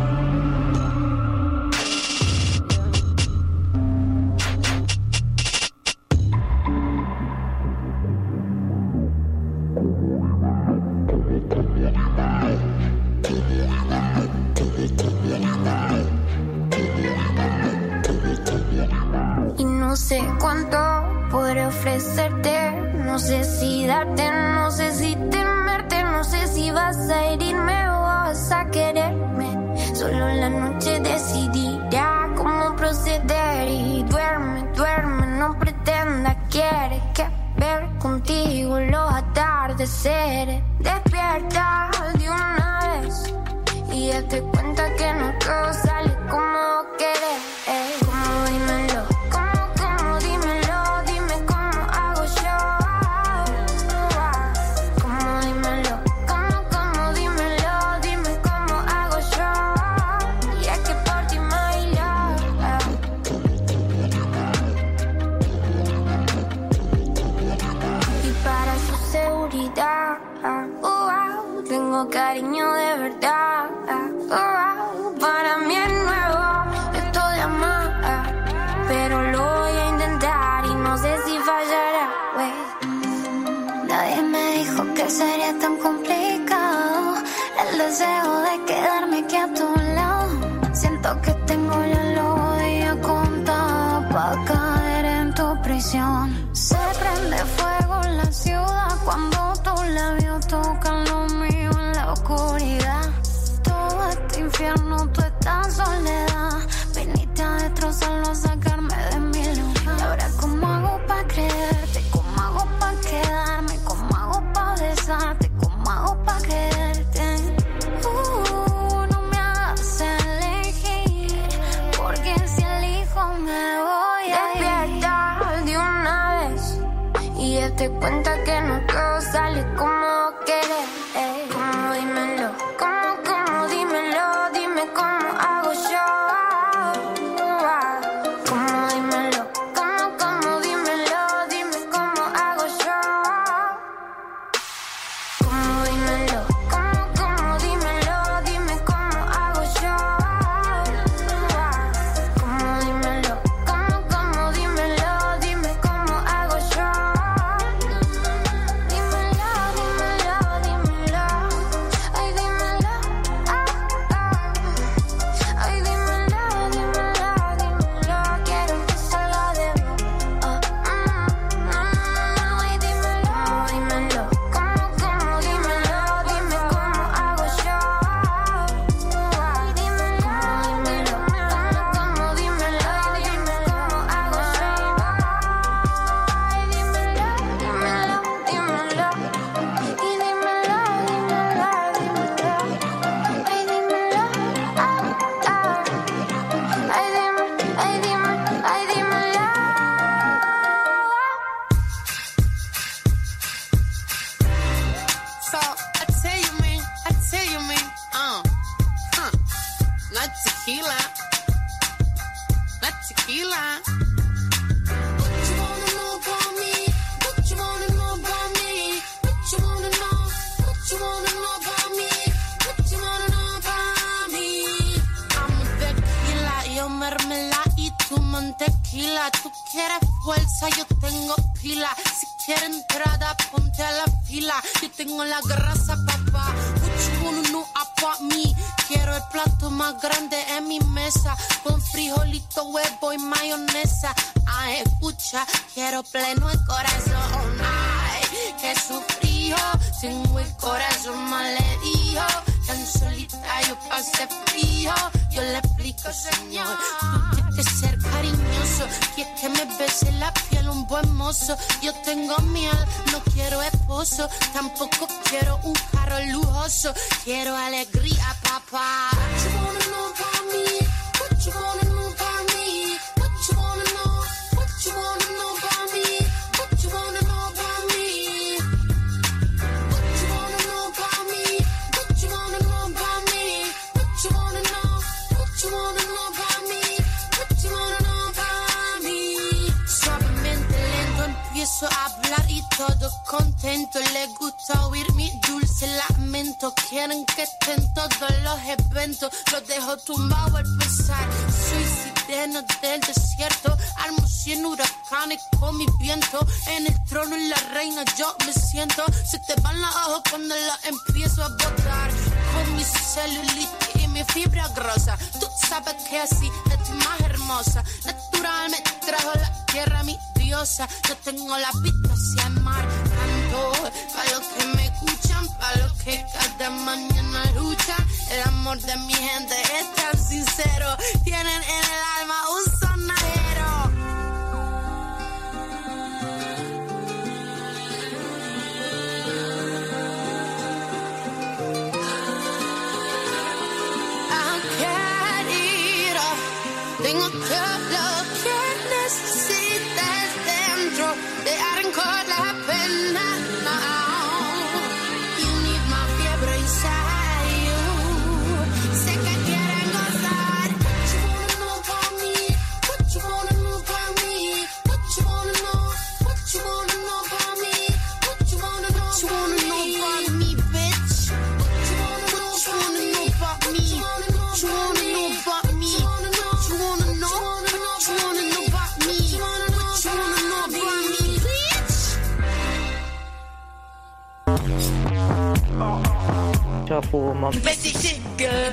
Yo fumo,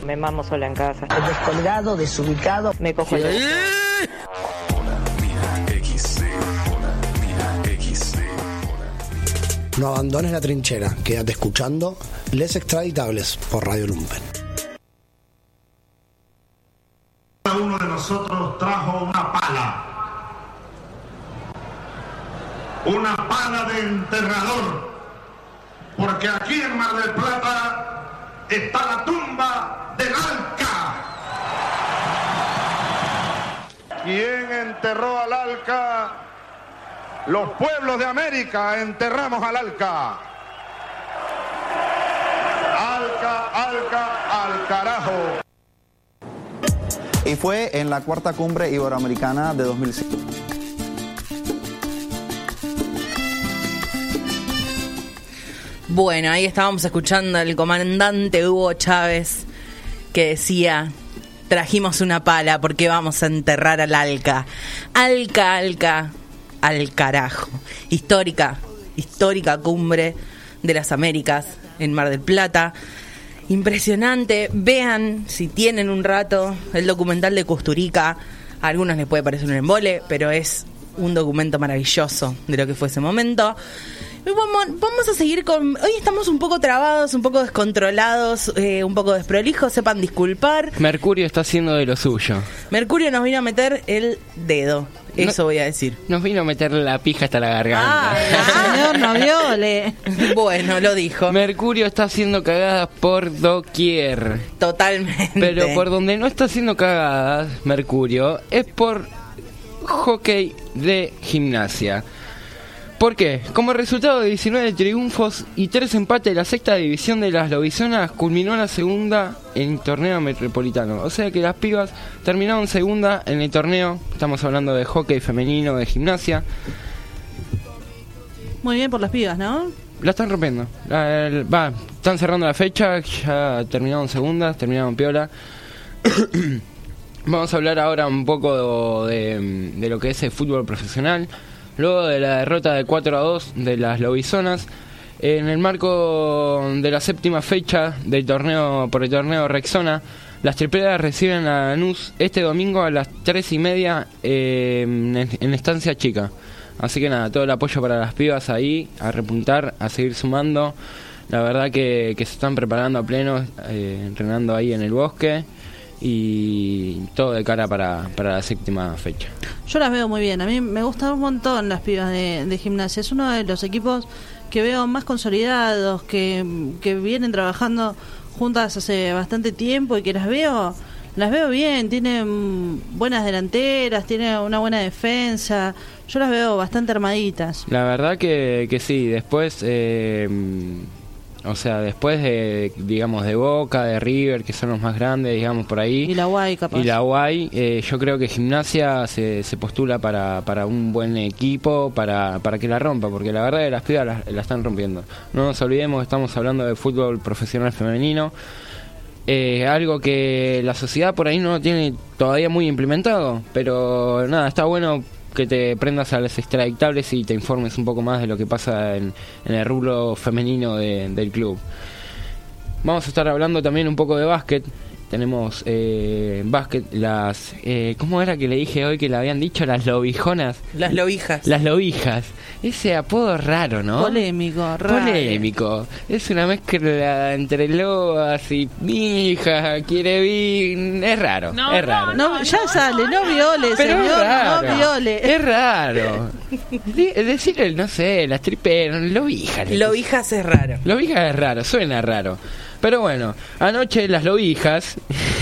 me mamo sola en casa. Descolgado, desubicado. Me cojo el... No abandones la trinchera, quédate escuchando Les Extraditables por Radio Lumpen. Cada uno de nosotros trajo una pala. Una pala de enterrador. Porque aquí en Mar del Plata está la tumba del Alca. ¿Quién enterró al Alca? Los pueblos de América enterramos al Alca. Alca, Alca, al carajo. Y fue en la cuarta cumbre iberoamericana de 2005. Bueno, ahí estábamos escuchando al comandante Hugo Chávez que decía, trajimos una pala porque vamos a enterrar al Alca. Alca, Alca, al carajo. Histórica, histórica cumbre de las Américas en Mar del Plata. Impresionante. Vean, si tienen un rato, el documental de Custurica. A algunos les puede parecer un embole, pero es un documento maravilloso de lo que fue ese momento. Vamos, vamos a seguir con... Hoy estamos un poco trabados, un poco descontrolados, eh, un poco desprolijos, sepan disculpar. Mercurio está haciendo de lo suyo. Mercurio nos vino a meter el dedo, eso voy a decir. Nos vino a meter la pija hasta la garganta. Señor, no viole. Bueno, lo dijo. Mercurio está haciendo cagadas por doquier. Totalmente. Pero por donde no está haciendo cagadas, Mercurio, es por hockey de gimnasia. ¿Por qué? Como resultado de 19 triunfos y 3 empates, la sexta división de las Lobisonas culminó la segunda en el torneo metropolitano. O sea que las pibas terminaron segunda en el torneo. Estamos hablando de hockey femenino, de gimnasia. Muy bien por las pibas, ¿no? La están rompiendo. La- el- Va, están cerrando la fecha, ya terminaron segundas, terminaron piola. Vamos a hablar ahora un poco de, de lo que es el fútbol profesional. Luego de la derrota de 4 a 2 de las Lobisonas, en el marco de la séptima fecha del torneo por el torneo Rexona, las tripleras reciben a Lanús este domingo a las 3 y media eh, en, Estancia Chica. Así que nada, todo el apoyo para las pibas ahí, a repuntar, a seguir sumando. La verdad que, que se están preparando a pleno, eh, entrenando ahí en el bosque y todo de cara para, para la séptima fecha. Yo las veo muy bien. A mí me gustan un montón las pibas de, de gimnasia. Es uno de los equipos que veo más consolidados, que, que vienen trabajando juntas hace bastante tiempo y que las veo las veo bien. Tienen buenas delanteras, tienen una buena defensa. Yo las veo bastante armaditas. La verdad que, que sí, después, eh, o sea, después de, digamos, de Boca, de River, que son los más grandes, digamos, por ahí. Y la Guay, capaz. Y la Guay, eh, yo creo que Gimnasia se, se postula para, para un buen equipo, para, para que la rompa, porque la verdad que las pibas la, la están rompiendo. No nos olvidemos, estamos hablando de fútbol profesional femenino. Eh, algo que la sociedad por ahí no tiene todavía muy implementado, pero nada, está bueno que te prendas a las extradictables y te informes un poco más de lo que pasa en, el rubro femenino de- del club. Vamos a estar hablando también un poco de básquet. Tenemos eh, básquet, las... Eh, ¿Cómo era que le dije hoy que le habían dicho? Las lobijonas. Las lobijas. Las lobijas. Ese apodo raro, ¿no? Polémico, raro. Polémico. Es una mezcla entre lobas y hija, quiere vin. Es raro. es raro. No, ya sale, no viole, Pero señor, es raro. no viole. Es raro. Di- Decirle, no sé, las triperas, lobijas. Lobijas es raro. Lobijas es raro, suena raro. Pero bueno, anoche las lobijas.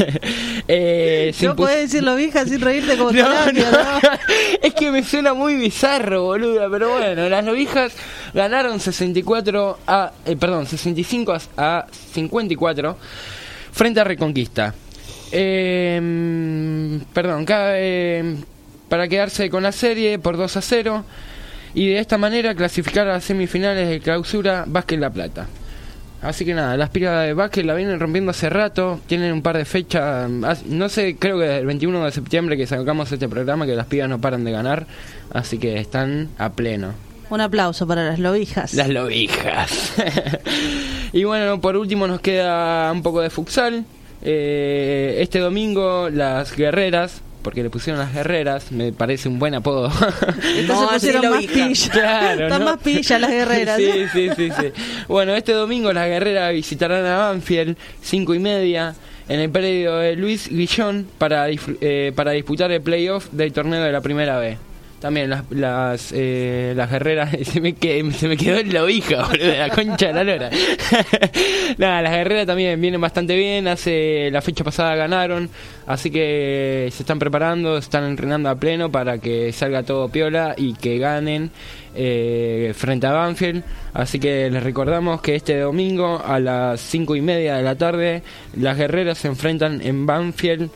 eh, No puedes decir lobija sin reírte como No, terapia, no. ¿no? es que me suena muy bizarro, boluda, pero bueno, las lobijas ganaron 64 a, eh, perdón, 65 a, a 54 frente a Reconquista. Eh, perdón, eh, para quedarse con la serie por 2 a 0. y de esta manera clasificar a las semifinales de clausura Vázquez La Plata. Así que nada, las piras de básquet la vienen rompiendo hace rato, tienen un par de fechas, as- no sé, creo que el 21 de septiembre que sacamos este programa que las pibas no paran de ganar, así que están a pleno. Un aplauso para las lobijas. Las lobijas. y bueno, por último nos queda un poco de futsal. Eh, este domingo las guerreras, porque le pusieron las guerreras, me parece un buen apodo. Entonces No, pusieron más pillas. Claro, Están ¿no? más pillas las guerreras. Sí, sí, sí, sí. Bueno, este domingo las guerreras visitarán a Banfield, cinco y media, en el predio de Luis Guillón para, eh, para disputar el playoff del torneo de la primera B. También las las, eh, las guerreras se me, se me quedó en la hija, boludo, la concha de la lora. Nada, las guerreras también vienen bastante bien, hace la fecha pasada ganaron, así que se están preparando, están entrenando a pleno para que salga todo piola y que ganen eh, frente a Banfield. Así que les recordamos que este domingo a las cinco y media de la tarde las guerreras se enfrentan en Banfield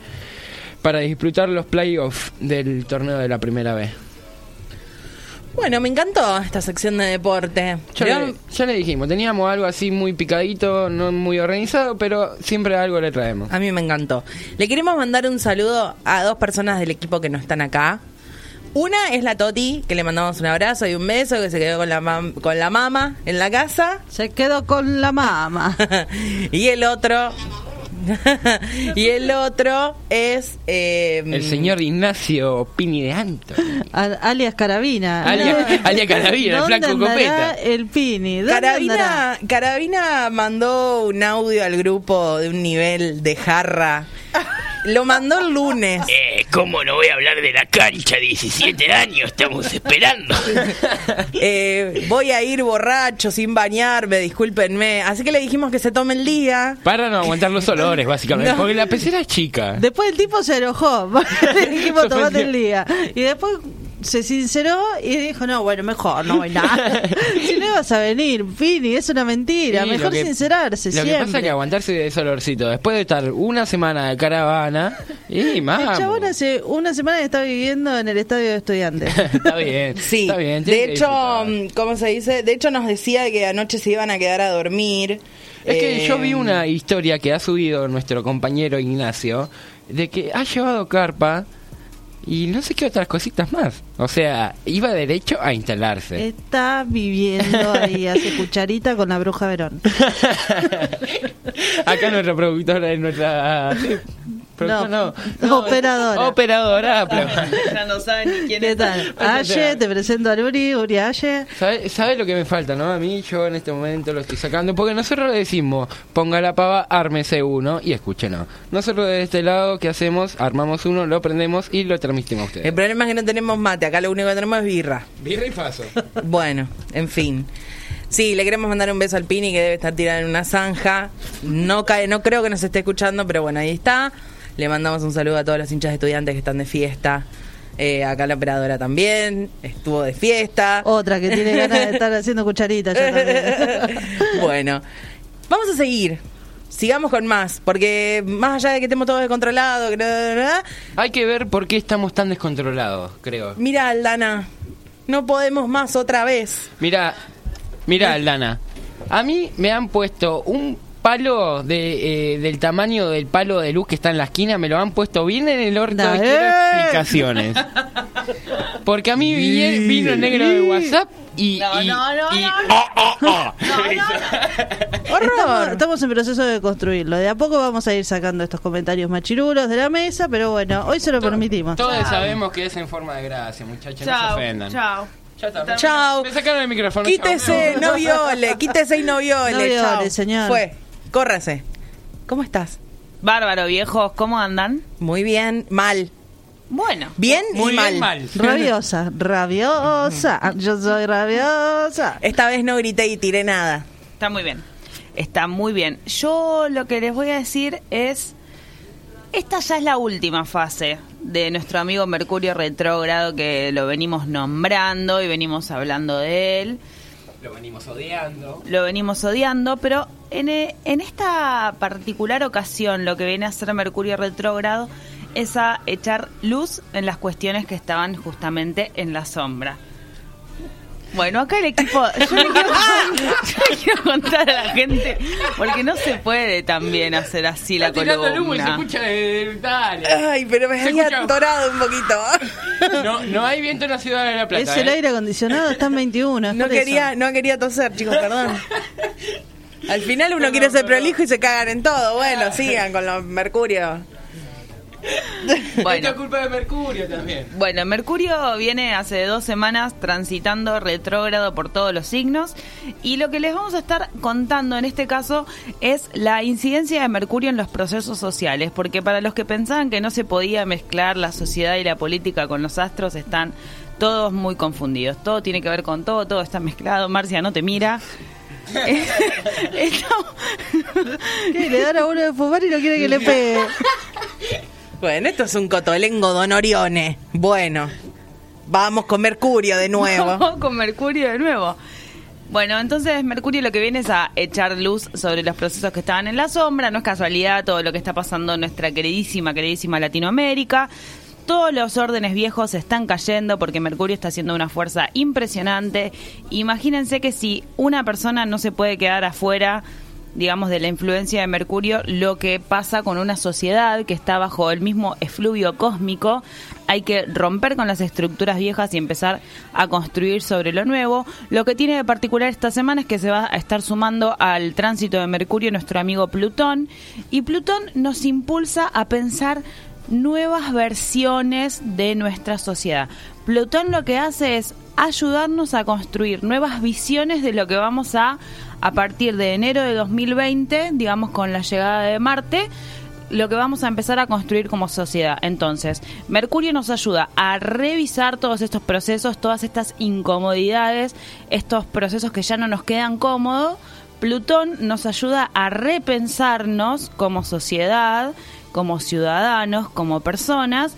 para disfrutar los playoffs del torneo de la primera vez. Bueno, me encantó esta sección de deporte. Ya León, le, ya le dijimos, teníamos algo así muy picadito, no muy organizado, pero siempre algo le traemos. A mí me encantó. Le queremos mandar un saludo a dos personas del equipo que no están acá. Una es la Toti, que le mandamos un abrazo y un beso, que se quedó con la, mam- con la mama en la casa. Se quedó con la mama. y el otro... y el otro es... eh, El señor Ignacio Pini de Anto. Al- alias Carabina. Alias- alias Carabina, el ¿Dónde flaco Copeta. El Pini. ¿Dónde andará? Carabina, Carabina mandó un audio al grupo de un nivel de jarra. Lo mandó el lunes. Eh, ¿cómo no voy a hablar de la cancha? 17 años, estamos esperando. Eh, voy a ir borracho, sin bañarme, discúlpenme. Así que le dijimos que se tome el día. Para no aguantar los olores, básicamente, No. porque la pecera es chica. Después el tipo se enojó. Le dijimos tomate el día. Y después se sinceró y dijo, no, bueno, mejor, no voy nada. si no ibas a venir, Pini, es una mentira. Sí, mejor lo que- sincerarse Lo que siempre. pasa es que aguantarse ese olorcito después de estar una semana de caravana y más. El chabón hace una semana que está viviendo en el estadio de estudiantes. Está bien, Sí, está bien. tiene de hecho, mm, ¿cómo se dice? De hecho nos decía que anoche se iban a quedar a dormir. Es que Eh, yo vi una historia que ha subido nuestro compañero Ignacio de que ha llevado carpa y no sé qué otras cositas más. O sea, iba derecho a instalarse. Está viviendo ahí, hace cucharita con la bruja Verón. Acá nuestra productora es nuestra... No, no. operadora. Operadora. Ya no saben ni quién ¿Qué es. tal? Aye, te presento a Uri, Uri Aye. ¿Sabe, sabe lo que me falta, no? A mí yo en este momento lo estoy sacando porque nosotros le decimos, ponga la pava, ármese uno y escúchenos. Nosotros de este lado, ¿qué hacemos? Armamos uno, lo prendemos y lo transmitimos a El ustedes. problema es que no tenemos mate, acá lo único que tenemos es birra. Birra y paso. Bueno, en fin. Sí, le queremos mandar un beso al Pini que debe estar tirado en una zanja. No cae, no creo que nos esté escuchando, pero bueno, ahí está. Le mandamos un saludo a todos los hinchas de estudiantes que están de fiesta. Eh, acá la operadora también estuvo de fiesta. Otra que tiene ganas de estar haciendo cucharita ya también. bueno, vamos a seguir. Sigamos con más, porque más allá de que estemos todos descontrolados, Hay que ver por qué estamos tan descontrolados, creo. mira, Aldana, no podemos más otra vez. Mira, mira, Aldana. A mí me han puesto un palo de, eh, del tamaño del palo de luz que está en la esquina, me lo han puesto bien en el orto Da- y quiero ¡Eh! explicaciones. Porque a mí vi- vino el negro de WhatsApp y... No, y- no, no, y- no, oh, oh, oh. Estamos, estamos en proceso de construirlo. De a poco vamos a ir sacando estos comentarios machirulos de la mesa, pero bueno, hoy se lo permitimos. Todos sabemos que es en forma de gracia, muchachos, no se ofendan. chao. Chao. Me sacaron el micrófono. Quítese, chao. no viole, quítese y no viole. No viole, chao. señor. Fue, córrase. ¿Cómo estás? Bárbaro, viejos, ¿cómo andan? Muy bien, mal. Bueno. Bien Muy y mal. mal. Rabiosa, rabiosa. Yo soy rabiosa. Esta vez no grité y tiré nada. Está muy bien. Está muy bien. Yo lo que les voy a decir es, esta ya es la última fase de nuestro amigo Mercurio retrógrado que lo venimos nombrando y venimos hablando de él. Lo venimos odiando. Lo venimos odiando, pero en, e- en esta particular ocasión lo que viene a hacer Mercurio retrógrado es a echar luz en las cuestiones que estaban justamente en la sombra. Bueno, acá el equipo, yo le, quiero, yo le quiero contar a la gente, porque no se puede también hacer así la Está tirando el humo y se columna. escucha de dale. Ay, pero me Se había escucha- atorado un poquito. No, no hay viento en la ciudad de La Plata. Es el ¿eh? aire acondicionado, está en 21. es No eso. quería, no quería toser, chicos, perdón. Al final uno quiere ser prolijo y se cagan en todo. Bueno, sigan con los mercurios. Bueno. Esto es culpa de Mercurio también. Bueno, Mercurio viene hace dos semanas transitando retrógrado por todos los signos y lo que les vamos a estar contando en este caso es la incidencia de Mercurio en los procesos sociales, porque para los que pensaban que no se podía mezclar la sociedad y la política con los astros están todos muy confundidos. Todo tiene que ver con todo, todo está mezclado. Marcia no te mira. Le dan a uno de fumar y no quiere que le pegue. Bueno, esto es un cotolengo Don Orione. Bueno, vamos con Mercurio de nuevo. Vamos con Mercurio de nuevo. Bueno, entonces Mercurio lo que viene es a echar luz sobre los procesos que estaban en la sombra. No es casualidad todo lo que está pasando en nuestra queridísima, queridísima Latinoamérica. Todos los órdenes viejos están cayendo porque Mercurio está haciendo una fuerza impresionante. Imagínense que si una persona no se puede quedar afuera digamos, de la influencia de Mercurio, lo que pasa con una sociedad que está bajo el mismo efluvio cósmico. Hay que romper con las estructuras viejas y empezar a construir sobre lo nuevo. Lo que tiene de particular esta semana es que se va a estar sumando al tránsito de Mercurio nuestro amigo Plutón. Y Plutón nos impulsa a pensar nuevas versiones de nuestra sociedad. Plutón lo que hace es ayudarnos a construir nuevas visiones de lo que vamos a a partir de enero de 2020, digamos con la llegada de Marte, lo que vamos a empezar a construir como sociedad. Entonces, Mercurio nos ayuda a revisar todos estos procesos, todas estas incomodidades, estos procesos que ya no nos quedan cómodos. Plutón nos ayuda a repensarnos como sociedad, como ciudadanos, como personas.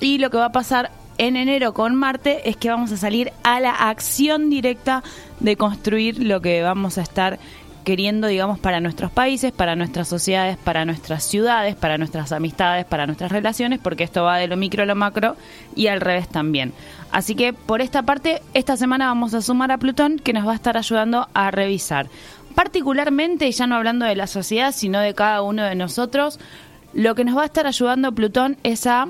Y lo que va a pasar en enero con Marte es que vamos a salir a la acción directa de construir lo que vamos a estar queriendo, digamos, para nuestros países, para nuestras sociedades, para nuestras ciudades, para nuestras amistades, para nuestras relaciones, porque esto va de lo micro a lo macro y al revés también. Así que por esta parte, esta semana vamos a sumar a Plutón que nos va a estar ayudando a revisar. Particularmente, ya no hablando de la sociedad, sino de cada uno de nosotros, lo que nos va a estar ayudando Plutón es a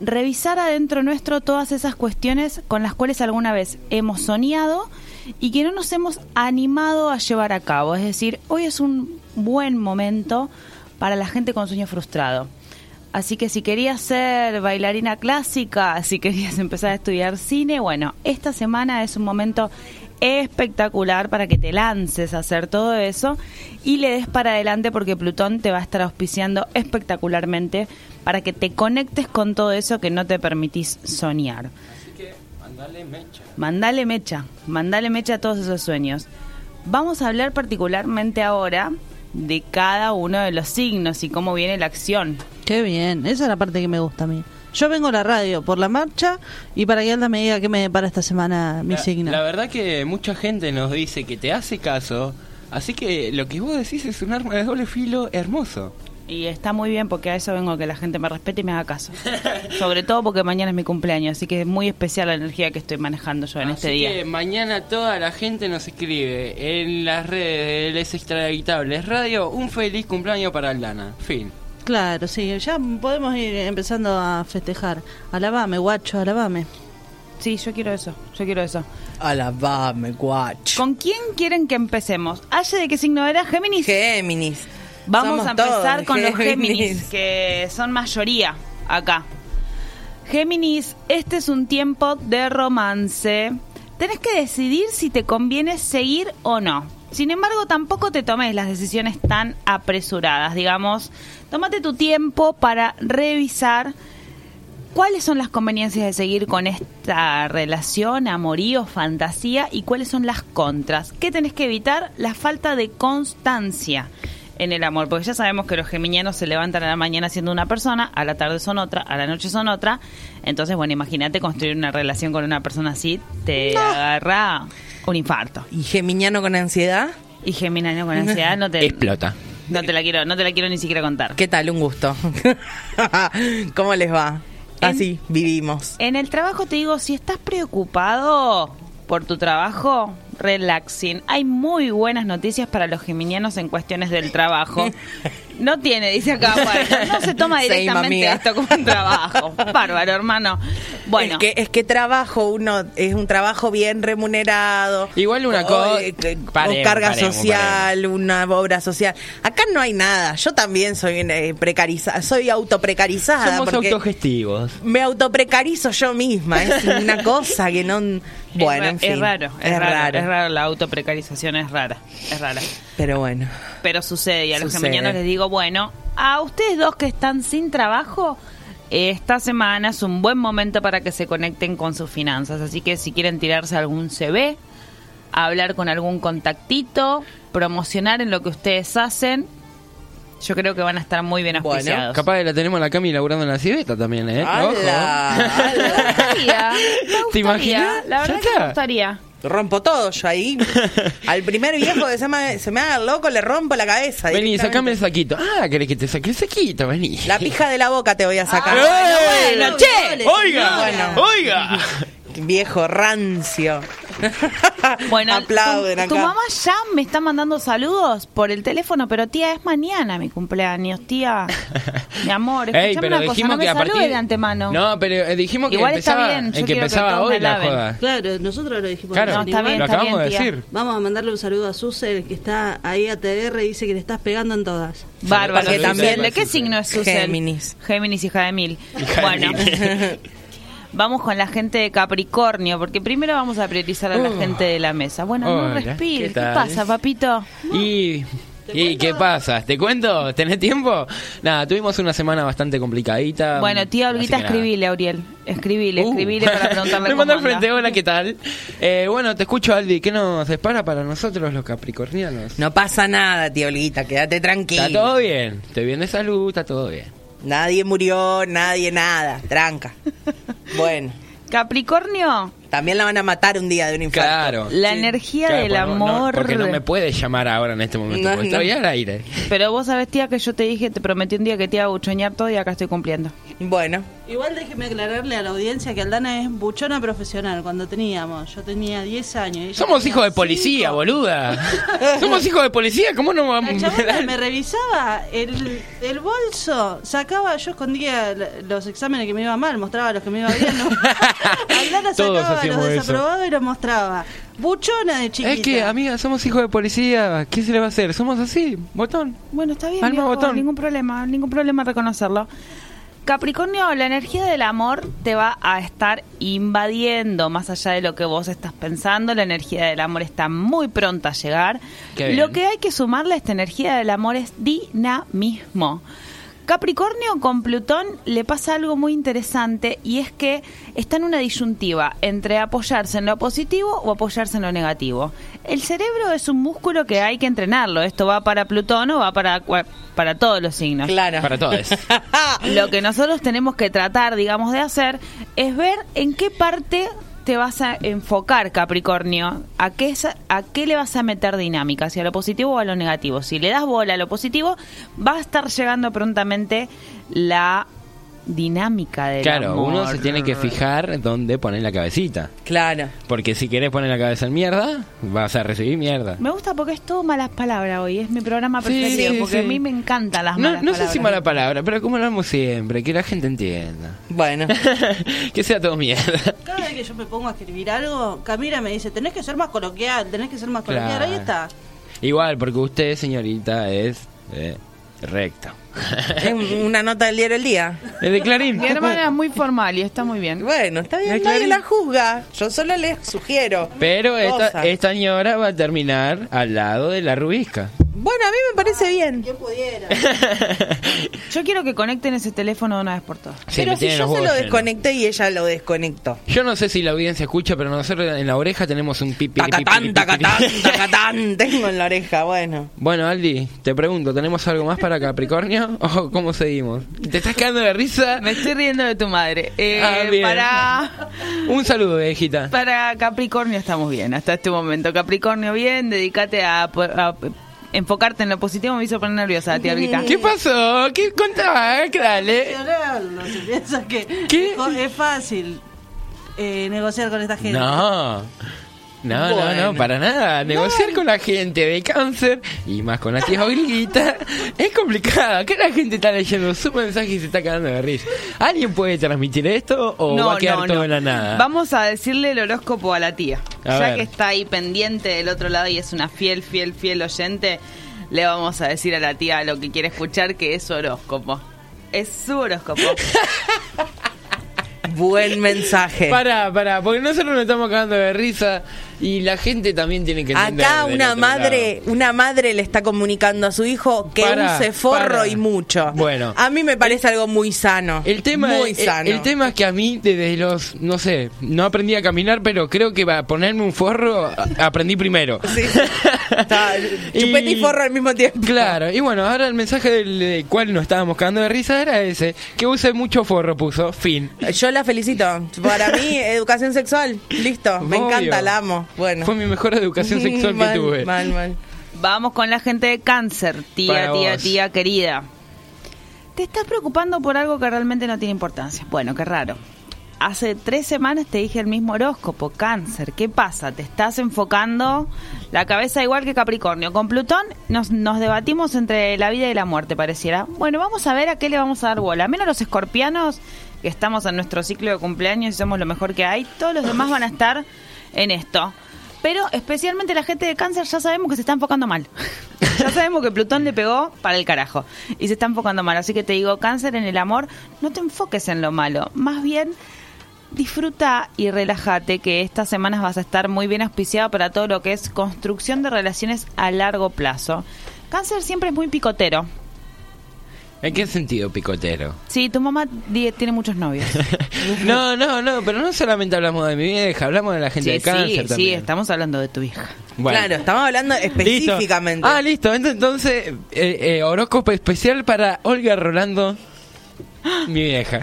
revisar adentro nuestro todas esas cuestiones con las cuales alguna vez hemos soñado y que no nos hemos animado a llevar a cabo. Es decir, hoy es un buen momento para la gente con sueño frustrado. Así que si querías ser bailarina clásica, si querías empezar a estudiar cine, bueno, esta semana es un momento espectacular para que te lances a hacer todo eso y le des para adelante porque Plutón te va a estar auspiciando espectacularmente para que te conectes con todo eso que no te permitís soñar. Así que mandale mecha. Mandale mecha, mandale mecha a todos esos sueños. Vamos a hablar particularmente ahora de cada uno de los signos y cómo viene la acción. Qué bien, esa es la parte que me gusta a mí. Yo vengo a la radio por la marcha y para que Alda me diga qué me depara esta semana mi La, signo. la verdad que mucha gente nos dice que te hace caso, así que lo que vos decís es un arma de doble filo hermoso. Y está muy bien porque a eso vengo que la gente me respete y me haga caso. Sobre todo porque mañana es mi cumpleaños, así que es muy especial la energía que estoy manejando yo en este Así día. que mañana toda la gente nos escribe en las redes de Les Extraditables Radio un feliz cumpleaños para Aldana. Fin. Claro, sí, ya podemos ir empezando a festejar. Alabame, guacho, alabame. Sí, yo quiero eso, yo quiero eso. Alabame, guacho. ¿Con quién quieren que empecemos? ¿Aye de qué signo era? ¿Géminis? Géminis. Vamos Somos a empezar todos con los Géminis. Géminis, que son mayoría acá. Géminis, este es un tiempo de romance. Tenés que decidir si te conviene seguir o no. Sin embargo, tampoco te tomes las decisiones tan apresuradas, digamos. Tómate tu tiempo para revisar cuáles son las conveniencias de seguir con esta relación, amorío, fantasía y cuáles son las contras. ¿Qué tenés que evitar? La falta de constancia en el amor, porque ya sabemos que los geminianos se levantan a la mañana siendo una persona, a la tarde son otra, a la noche son otra. Entonces, bueno, imagínate construir una relación con una persona así, te agarra un infarto. ¿Y Geminiano con ansiedad? Y geminiano con ansiedad no te, Explota. no te la quiero, no te la quiero ni siquiera contar. ¿Qué tal? Un gusto. ¿Cómo les va? Así vivimos. En el trabajo te digo, si estás preocupado, por tu trabajo, relaxing. Hay muy buenas noticias para los geminianos en cuestiones del trabajo. No tiene, dice acá, bueno, no se toma Same, directamente amiga. esto como un trabajo. Bárbaro, hermano. Bueno, Es que, es que trabajo, uno es un trabajo bien remunerado. Igual una cosa- eh, con Paremos, carga paremos, social, una obra social. Acá no hay nada. Yo también soy eh, precarizada, soy autoprecarizada. Somos porque autogestivos. me autoprecarizo yo misma. Es una cosa que no. Bueno, es, en fin. es raro, es, Es raro, raro. es raro, la autoprecarización es rara, es rara. Pero bueno. Pero sucede y a los geminianos les digo, bueno, a ustedes dos que están sin trabajo, esta semana es un buen momento para que se conecten con sus finanzas. Así que si quieren tirarse algún CV, hablar con algún contactito, promocionar en lo que ustedes hacen, yo creo que van a estar muy bien auspiciados. Capaz que la tenemos a la Cami laburando en la civeta también, ¿eh? ¡Hala! Ojo. ¡Hala! gustaría, me ¿Te gustaría, imaginas? La verdad que me gustaría. Rompo todo yo ahí. Al primer viejo que se me, se me haga loco le rompo la cabeza. Vení, sacame el saquito. Ah, ¿querés que te saque el saquito? Vení. La pija de la boca te voy a sacar. ¡Eh! bueno, che. ¡Oiga! Bueno. ¡Oiga! Viejo rancio. Bueno, aplauden tu, acá. tu mamá ya me está mandando saludos por el teléfono, pero tía, es mañana mi cumpleaños, tía. Mi amor, escúchame Ey, pero una cosa, dijimos no me que a partir de antemano. No, pero eh, dijimos que Igual está empezaba, bien, yo en que que empezaba todos hoy la laven. joda. Claro, nosotros lo dijimos. Claro, No, está bien, lo está acabamos bien, de decir. Vamos a mandarle un saludo a Susel, que está ahí a TR y dice que le estás pegando en todas. Bárbaro. Porque también- ¿De qué signo es Susel? Géminis. Géminis, hija de mil. Hija de bueno. mil. Vamos con la gente de Capricornio, porque primero vamos a priorizar a la Uh. gente de la mesa. Bueno, no respires. ¿qué pasa, papito? Y, ¿Y qué pasa? ¿Te cuento? ¿Tenés tiempo? Nada, tuvimos una semana bastante complicadita. Bueno, tía Olguita, escribile, Auriel. Escribile, Uh. escribile para preguntarle Me manda al frente, hola, ¿qué tal? Eh, bueno, te escucho, Aldi. ¿Qué nos espera para nosotros los capricornianos? No pasa nada, tío Olguita, quédate tranquilo. Está todo bien. Estoy bien de salud, está todo bien. Nadie murió, nadie nada. Tranca. Bueno, Capricornio, también la van a matar un día de un infarto. Claro. la energía Claro, del no- amor. porque no me puedes llamar ahora en este momento, No, porque no. estoy al aire. Pero vos sabés, tía, que yo te dije, te prometí un día que te iba a buchonear todo y acá estoy cumpliendo. Bueno, Igual déjeme aclararle a la audiencia que Aldana es buchona profesional. Cuando teníamos, yo tenía 10 años. Somos hijos de policía, cinco. boluda. Somos hijos de policía, ¿cómo no vamos chabona me revisaba el, el bolso, sacaba, yo escondía los exámenes que me iba mal, mostraba los que me iba bien. ¿no? Aldana Todos sacaba los eso. desaprobados y los mostraba. Buchona de chiquita. Es que, amiga, somos hijos de policía. ¿Qué se le va a hacer? Somos así, botón. Bueno, está bien, Alma viejo, botón. ningún problema, ningún problema reconocerlo. Capricornio, la energía del amor te va a estar invadiendo más allá de lo que vos estás pensando. La energía del amor está muy pronta a llegar. Lo que hay que sumarle a esta energía del amor es dinamismo. Capricornio con Plutón le pasa algo muy interesante y es que está en una disyuntiva entre apoyarse en lo positivo o apoyarse en lo negativo. El cerebro es un músculo que hay que entrenarlo. Esto va para Plutón o va para, para todos los signos. claro. Para todos. Lo que nosotros tenemos que tratar, digamos, de hacer es ver en qué parte te vas a enfocar, Capricornio, a qué, a qué le vas a meter dinámica, hacia lo positivo o a lo negativo. Si le das bola a lo positivo, va a estar llegando prontamente la dinámica del Claro, amor. uno se tiene que fijar dónde poner la cabecita. Claro. Porque si querés poner la cabeza en mierda, vas a recibir mierda. Me gusta porque es todo malas palabras hoy, es mi programa preferido, sí, porque sí. a mí me encantan las No, malas no sé si mala palabra, pero como hablamos siempre, que la gente entienda. Bueno. que sea todo mierda. Cada vez que yo me pongo a escribir algo, Camila me dice, tenés que ser más coloquial, tenés que ser más coloquial. Claro. Ahí está. Igual, porque usted, señorita, es eh, recta. Es una nota del diario El Día. Es de Clarín. Mi hermana es muy formal y está muy bien. Bueno, está bien, ¿Es nadie la juzga. Yo solo les sugiero. Pero esta, cosas. esta señora va a terminar al lado de la rubisca. Bueno, a mí me parece bien. ¿Quién pudiera? Yo quiero que conecten ese teléfono de una vez por todas. Sí, Pero si tienen yo se lo llenos. desconecté y ella lo desconectó. Yo no sé si la audiencia escucha, pero nosotros en la oreja tenemos un pipi. Tacatán, tacatán, tacatán. Tengo en la oreja, bueno. Bueno, Aldi, te pregunto, ¿tenemos algo más para Capricornio? ¿O cómo seguimos? ¿Te estás quedando de risa? Me estoy riendo de tu madre. Eh, Ah, bien. para, Un saludo, viejita. para Capricornio estamos bien hasta este momento. Capricornio bien, dedícate a, a enfocarte en lo positivo. Me hizo poner nerviosa, tía Olguita. ¿Qué pasó? ¿Qué contá? ¿Qué dale? No se piensa que ¿Qué? es fácil eh, negociar con esta gente. No. No, no, Bueno. no, para nada. Negociar con la gente de cáncer y más con la tía Olguita es complicado. Acá la gente está leyendo su mensaje y se está cagando de risa. ¿Alguien puede transmitir esto o va a quedar todo en la nada? Vamos a decirle el horóscopo a la tía. A ya ver. que está ahí pendiente del otro lado y es una fiel, fiel, fiel oyente, le vamos a decir a la tía lo que quiere escuchar, que es su horóscopo. Es su horóscopo. Buen mensaje. Pará, pará, porque nosotros nos estamos cagando de risa y la gente también tiene que entender. Acá una madre, una madre le está comunicando a su hijo que use forro y mucho. Bueno. a mí me parece algo muy sano. El tema, muy sano. el tema es que a mí desde los, no sé, no aprendí a caminar, pero creo que para ponerme un forro aprendí primero. Sí. Está- chupete y forro al mismo tiempo. Claro, y bueno, ahora el mensaje del, del cual nos estábamos cagando de risa era ese, que use mucho forro, puso, fin. Yo la felicito. Para mí, educación sexual, listo. Me Obvio. encanta, la amo. Bueno. Fue mi mejor educación sexual que tuve. Mal, mal. Vamos con la gente de cáncer, tía, Para tía, vos. tía querida. Te estás preocupando por algo que realmente no tiene importancia. Bueno, qué raro. Hace tres semanas te dije el mismo horóscopo, cáncer. ¿Qué pasa? Te estás enfocando la cabeza igual que Capricornio. Con Plutón nos, nos debatimos entre la vida y la muerte, pareciera. Bueno, vamos a ver a qué le vamos a dar bola. Menos los escorpianos, que estamos en nuestro ciclo de cumpleaños y somos lo mejor que hay. Todos los demás van a estar en esto. Pero especialmente la gente de cáncer ya sabemos que se está enfocando mal. ya sabemos que Plutón le pegó para el carajo y se está enfocando mal. Así que te digo, cáncer en el amor, no te enfoques en lo malo. Más bien, disfruta y relájate que estas semanas vas a estar muy bien auspiciado para todo lo que es construcción de relaciones a largo plazo. Cáncer siempre es muy picotero. ¿En qué sentido picotero? Sí, tu mamá tiene muchos novios. No, no, no, pero no solamente hablamos de mi vieja, hablamos de la gente Sí, de cáncer sí, sí, también. estamos hablando de tu. Bueno. Claro, estamos hablando Listo. específicamente. Ah, listo. Ent- Entonces, eh, eh, horóscopo especial para Olga Rolando, mi vieja.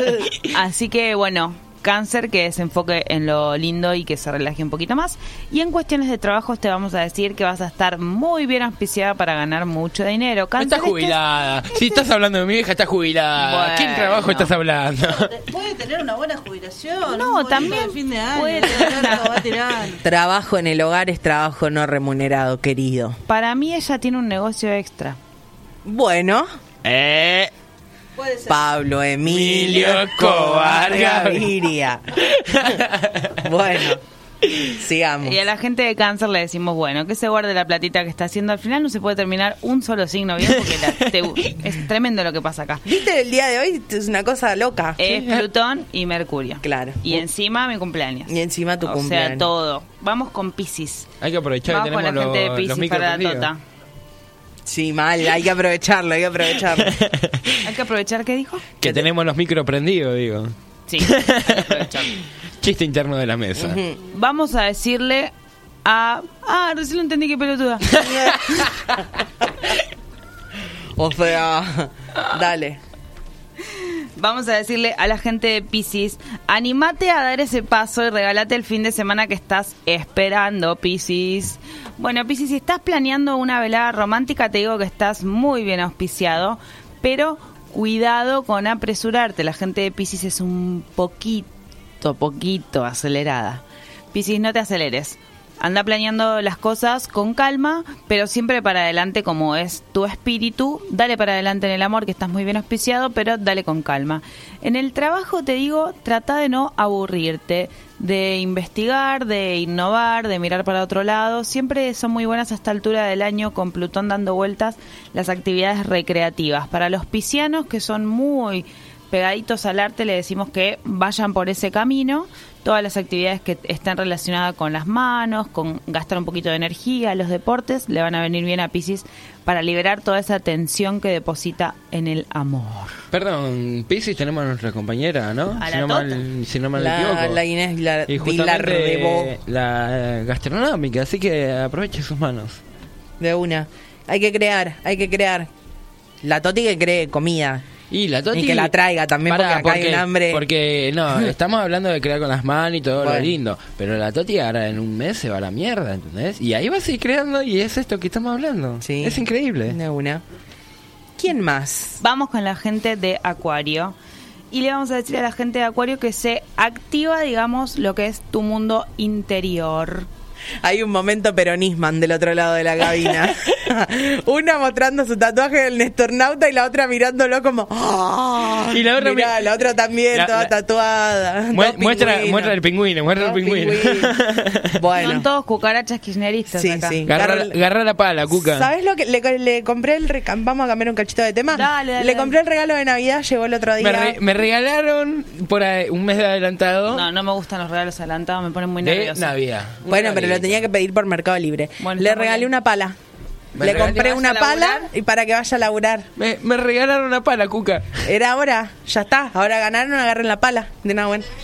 Así que bueno, cáncer que se enfoque en lo lindo y que se relaje un poquito más. Y en cuestiones de trabajo te vamos a decir que vas a estar muy bien auspiciada para ganar mucho dinero. Cáncer, Está este es- jubilada. Si estás hablando de mi vieja, está jubilada. Bueno. ¿Qué trabajo estás hablando? Puede tener una buena jubilación. No, también fin de año. puede tener tener algo, va tirando. Trabajo en el hogar es trabajo no remunerado, querido. Para mí ella tiene un negocio extra. Bueno, Eh, Puede ser. Pablo Emilio Escobar Gaviria. bueno, sigamos. Y a la gente de cáncer le decimos, bueno, que se guarde la platita que está haciendo. Al final no se puede terminar un solo signo bien porque la- te- es tremendo lo que pasa acá. ¿Viste el día de hoy? Es una cosa loca. Es Plutón y Mercurio. Claro. Y encima mi cumpleaños. Y encima tu o cumpleaños. sea, todo. Vamos con Pisces. hay que aprovechar Vamos que con la tenemos gente de los, los Pisces para la tota. Sí, mal, hay que aprovecharlo, hay que aprovecharlo. Hay que aprovechar, ¿qué dijo? Que tenemos los micros prendidos, digo. Sí, hay que aprovechar. Chiste interno de la mesa. Vamos a decirle a... Ah, recién lo entendí, qué pelotuda. o sea, dale. Vamos a decirle a la gente de Pisces, animate a dar ese paso y regálate el fin de semana que estás esperando, Pisces. Bueno, Pisces, si estás planeando una velada romántica, te digo que estás muy bien auspiciado, pero cuidado con apresurarte. La gente de Pisces es un poquito, poquito acelerada. Pisces, no te aceleres. Anda planeando las cosas con calma, pero siempre para adelante como es tu espíritu. Dale para adelante en el amor, que estás muy bien auspiciado, pero dale con calma. En el trabajo te digo, trata de no aburrirte, de investigar, de innovar, de mirar para otro lado. Siempre son muy buenas a esta altura del año con Plutón dando vueltas las actividades recreativas. Para los piscianos que son muy pegaditos al arte le decimos que vayan por ese camino. Todas las actividades que están relacionadas con las manos, con gastar un poquito de energía, los deportes, le van a venir bien a Pisces para liberar toda esa tensión que deposita en el amor. Perdón, Pisces tenemos a nuestra compañera, ¿no? A si, la no tota. mal, si no mal La- equivoco. la Inés la- y justamente la gastronómica, así que aproveche sus manos. De una. Hay que crear, hay que crear. La Toti que cree comida. Y la Toti... Y que la traiga también, Pará, porque acá hay un hambre. Porque, no, estamos hablando de crear con las manos y todo Bueno. lo lindo. Pero la Toti ahora en un mes se va a la mierda, ¿entendés? Y ahí va a seguir creando y es esto que estamos hablando. Sí. Es increíble. De una. ¿Quién más? Vamos con la gente de Acuario. Y le vamos a decir a la gente de Acuario que se activa, digamos, lo que es tu mundo interior. Hay un momento peronisman del otro lado de la cabina. Una mostrando su tatuaje del Nestornauta y la otra mirándolo como. "Ah". Y la otra Mirá, mi- la otra también, La- toda la- tatuada. Mu- muestra, muestra el pingüino, muestra el Dos pingüino. pingüinos. Bueno. Son todos cucarachas kirchneristas Sí, acá. sí. Agarra, Carol- agarra la pala, Cuca. ¿Sabes lo que le, le compré el vamos a cambiar un cachito de tema? Dale, dale, le dale. compré el regalo de Navidad, llegó el otro día. Me, re- me regalaron por ahí un mes de adelantado No, no me gustan los regalos adelantados, me ponen muy de nerviosa. Navidad. bueno, pero lo tenía que pedir por Mercado Libre. Bueno, le regalé bien. una pala. Me le compré ¿Vaya una pala y para que vaya a laburar. Me, me regalaron una pala, Cuca. Era ahora, ya está. Ahora ganaron, agarren la pala. De nada, bueno.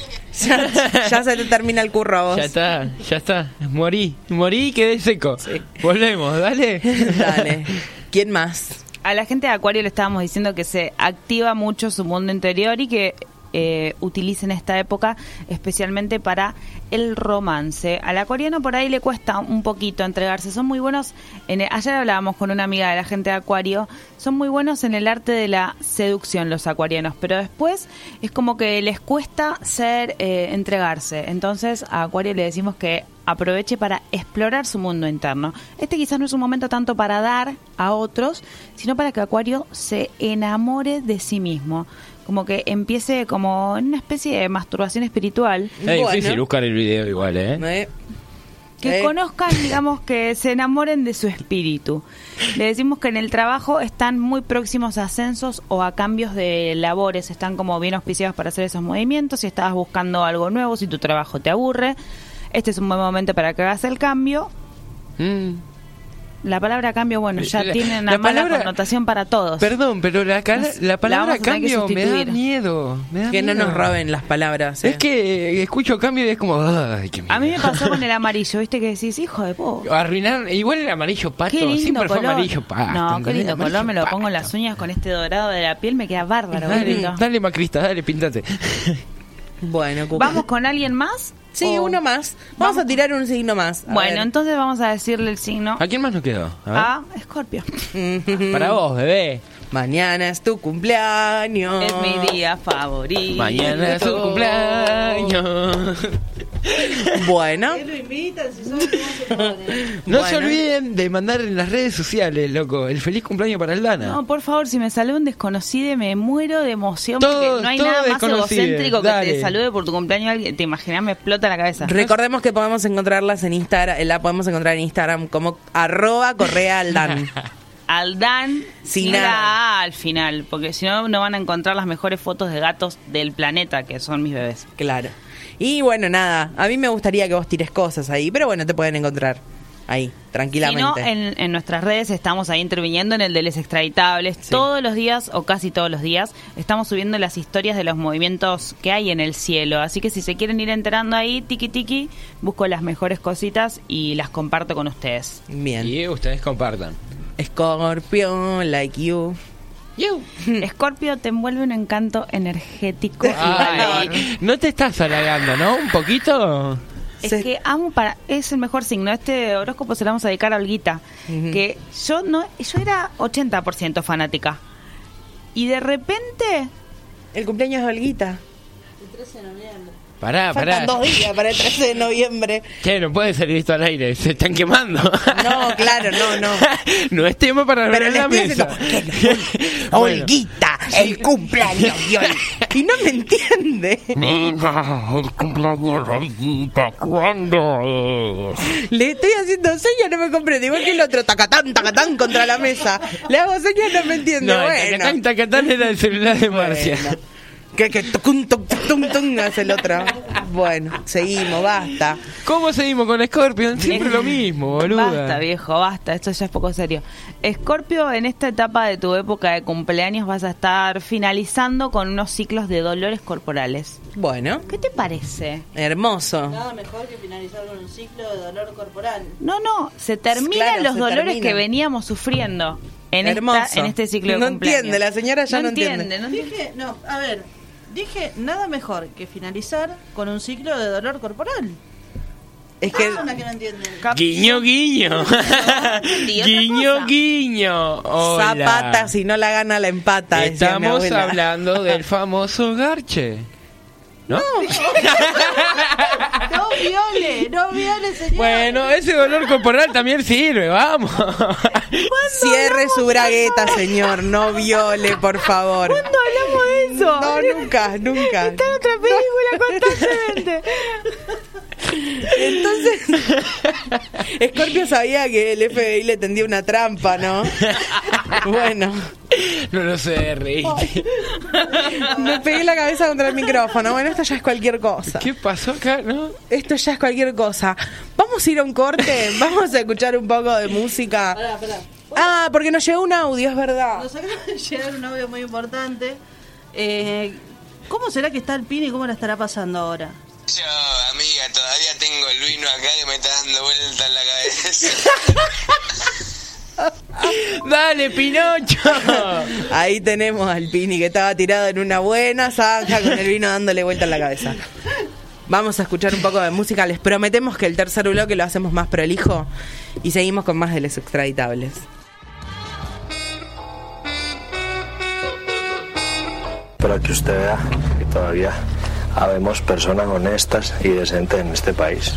Ya, ya se te termina el curro a vos. Ya está, ya está. Morí, morí y quedé seco. Volvemos, dale. Dale. ¿Quién más? A la gente de Acuario le estábamos diciendo que se activa mucho su mundo interior y que eh, utilicen esta época especialmente para el romance. Al acuariano por ahí le cuesta un poquito entregarse. Son muy buenos. En el- ayer hablábamos con una amiga de la gente de Acuario. Son muy buenos en el arte de la seducción los acuarianos, pero después es como que les cuesta ser eh, entregarse. Entonces a Acuario le decimos que aproveche para explorar su mundo interno. Este quizás no es un momento tanto para dar a otros, sino para que Acuario se enamore de sí mismo. Como que empiece como en una especie de masturbación espiritual. Es Bueno. difícil buscar el video igual, ¿eh? Eh, Que Eh. conozcan, digamos, que se enamoren de su espíritu. Le decimos que en el trabajo están muy próximos a ascensos o a cambios de labores, están como bien auspiciados para hacer esos movimientos. Si estabas buscando algo nuevo, si tu trabajo te aburre, este es un buen momento para que hagas el cambio. Mm. La palabra cambio, bueno, ya La- tiene una la mala palabra- connotación para todos. Perdón, pero la, la la palabra cambio me da miedo. me da que no nos roben las palabras. eh. Es que escucho cambio y es como, ay, qué a mí me pasó con el amarillo, ¿viste? Que decís, hijo de po. Arruinaron, igual el amarillo pato, Qué lindo siempre fue amarillo pato. no, qué lindo color, me lo pongo en las uñas con este dorado de la piel, me queda bárbaro. Dale, dale macrista, dale, pintate. Bueno. ¿Vamos con alguien más? Sí, ¿O- uno más. Vamos, a tirar un signo más. A Bueno, ver. entonces vamos a decirle el signo ¿A quién más nos quedó? A ver. a Escorpio. Para vos, bebé. Mañana es tu cumpleaños. Es mi día favorito. Mañana es tu cumpleaños. Bueno, lo si se? No se olviden de mandar en las redes sociales, loco, el feliz cumpleaños para Aldana. No, por favor, si me saluda un desconocido, me muero de emoción Todo- porque no hay nada más egocéntrico que dale. te salude por tu cumpleaños alguien. Te imaginas, me explota la cabeza. recordemos que podemos encontrarlas en Instagram. La podemos encontrar en Instagram como arroba correa aldan. Aldán Sin sin nada. la A al final, porque si no, no van a encontrar las mejores fotos de gatos del planeta, que son mis bebés. Claro. Y bueno, nada. A mí me gustaría que vos tires cosas ahí, pero bueno, te pueden encontrar ahí, Si tranquilamente. no, en, en nuestras redes estamos ahí interviniendo en el de los extraditables. Todos los días, o casi todos los días, estamos subiendo las historias de los movimientos que hay en el cielo. Así que si se quieren ir enterando ahí, tiki tiki, busco las mejores cositas y las comparto con ustedes. Bien. Y ustedes compartan. Scorpio, like you. Escorpio te envuelve un encanto energético Ay, no te estás halagando, ¿no? Un poquito. Es Se- que amo para es el mejor signo. Este horóscopo se lo vamos a dedicar a Olguita, que yo no yo era 80% fanática. Y de repente El cumpleaños de Olguita. Pará, pará. Faltan dos días para el 13 de noviembre. Che, no puede ser visto al aire, se están quemando. No, claro, no, no. no es tema para Pero hablar en le la mesa. haciendo, Bueno. Olguita, el cumpleaños de Ol- Y no me entiende. el cumpleaños de Olguita, ¿cuándo es? Le estoy haciendo señas, no me comprende. Igual que el otro, tacatán, tacatán contra la mesa. Le hago señas, no me entiende. No, el bueno. tacatán, tacatán era el celular de Marcia. Bueno. Que, que tucum, tuc, tuc, tum, tum, hace el otro. Bueno, seguimos, basta. ¿Cómo seguimos con Scorpion? Siempre lo mismo, boluda. Basta, viejo, basta. Esto ya es poco serio. Escorpio, en esta etapa de tu época de cumpleaños vas a estar finalizando con unos ciclos de dolores corporales. Bueno, ¿Qué te parece? hermoso. Nada mejor que finalizar con un ciclo de dolor corporal. No, no, se terminan Claro, los se dolores que veníamos sufriendo en, Hermoso. esta, en este ciclo de No cumpleaños. entiende, la señora ya no entiende. no entiende. Dije, no, a ver, dije nada mejor que finalizar con un ciclo de dolor corporal. Es que Ah, una que no entienden. Guiño, guiño. guiño, guiño. Hola. Zapata, si no la gana, la empata. Estamos hablando del famoso garche. ¿No? No viole, no viole, señor. Bueno, ese dolor corporal también sirve, vamos. Cierre su bragueta, señor. No viole, por favor. ¿Cuándo hablamos de eso? No, nunca, nunca. Está en otra película constantemente. Entonces, Scorpio sabía que el FBI le tendía una trampa, ¿no? Bueno, No lo sé, reír. me pegué la cabeza contra el micrófono. Bueno, esto ya es cualquier cosa. ¿Qué pasó acá? ¿No? Esto ya es cualquier cosa. Vamos a ir a un corte, vamos a escuchar un poco de música. Pará, pará. Ah, porque nos llegó un audio, es verdad. Nos acaba de llegar un audio muy importante. Eh, ¿Cómo será que está el pin y cómo la estará pasando ahora? Yo, amiga, todavía tengo el vino acá que me está dando vuelta en la cabeza. Dale, Pinocho. Ahí tenemos al Pini que estaba tirado en una buena zanja con el vino dándole vuelta en la cabeza. Vamos a escuchar un poco de música. Les prometemos que el tercer bloque lo hacemos más prolijo y seguimos con más de los extraditables. para que usted vea que todavía habemos personas honestas y decentes en este país.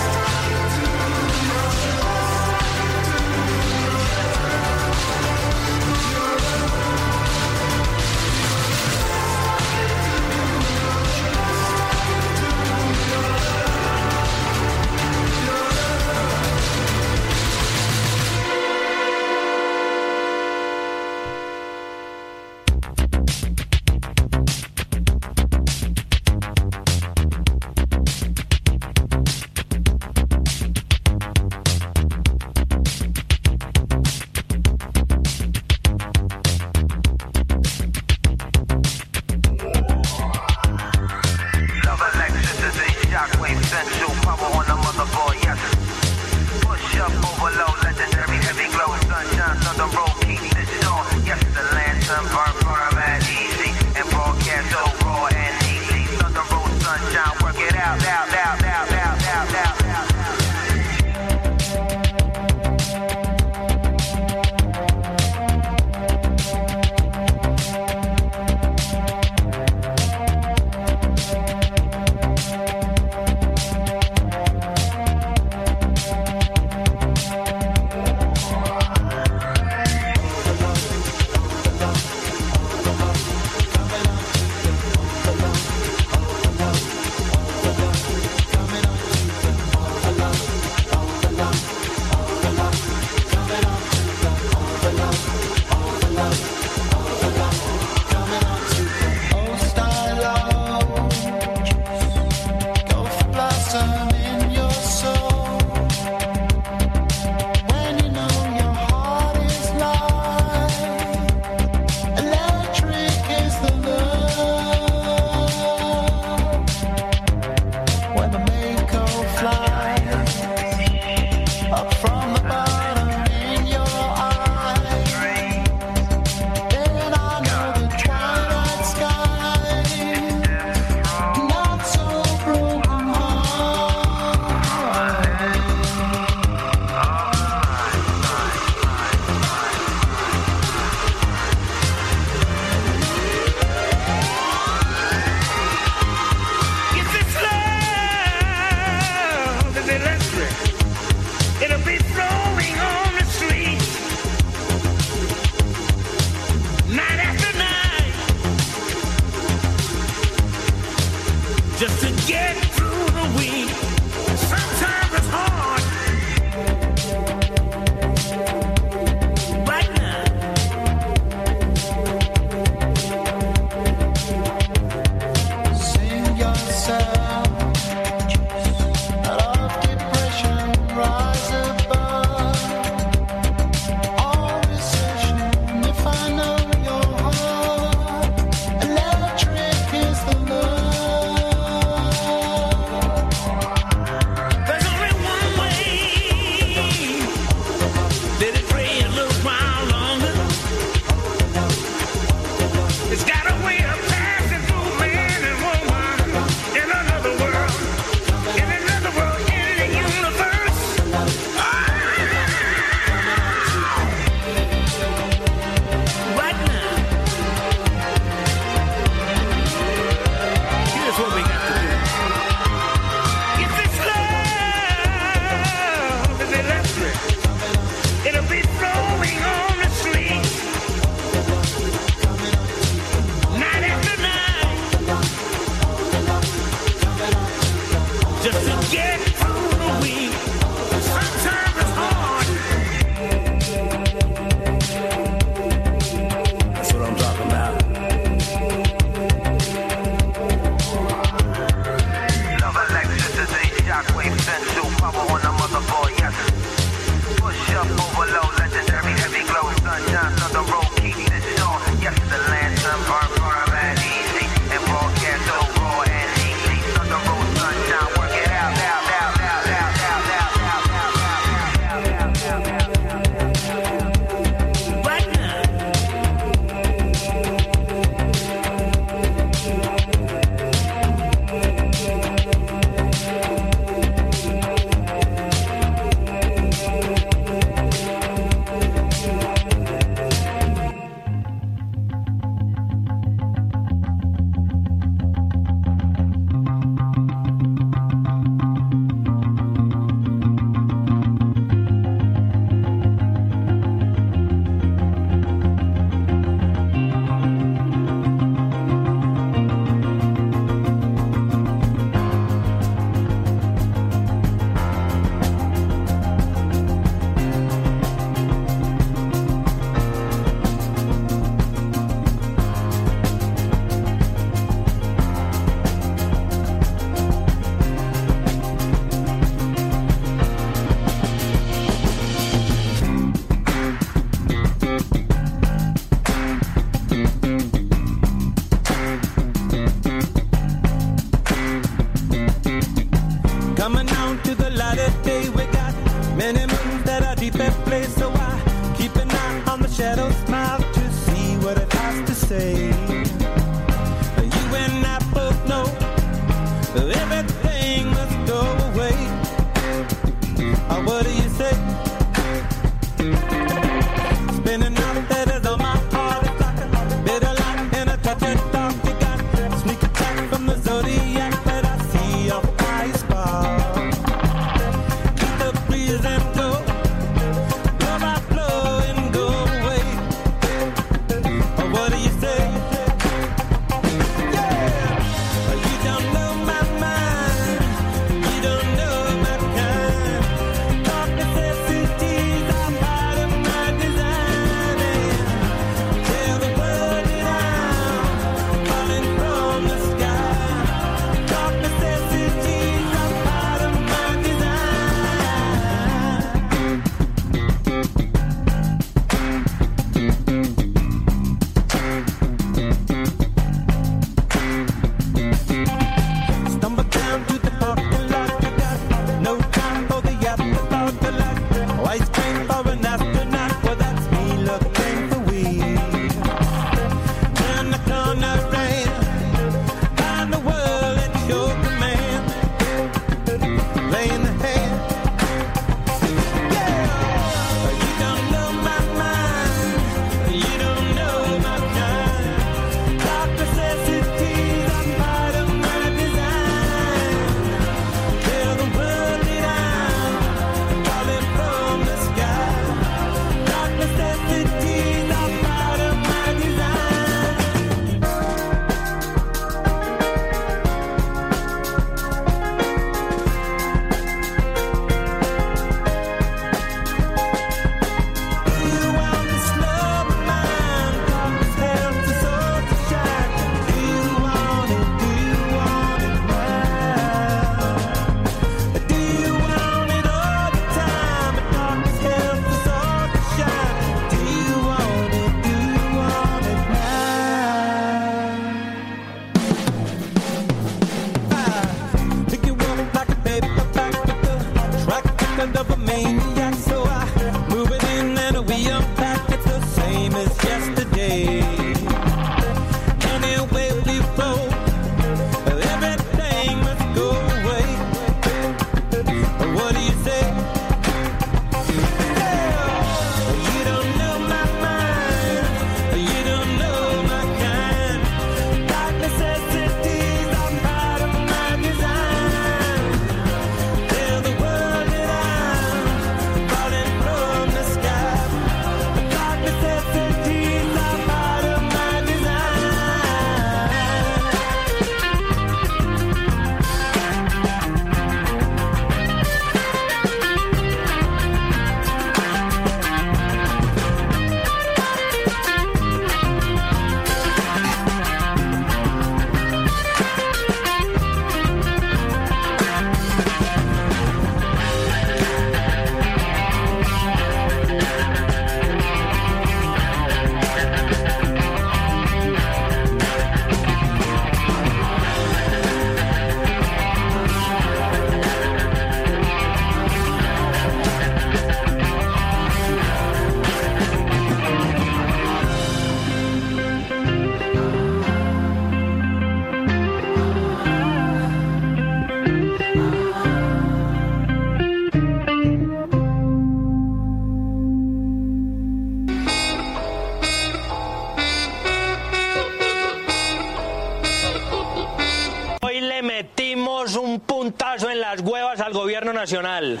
Nacional.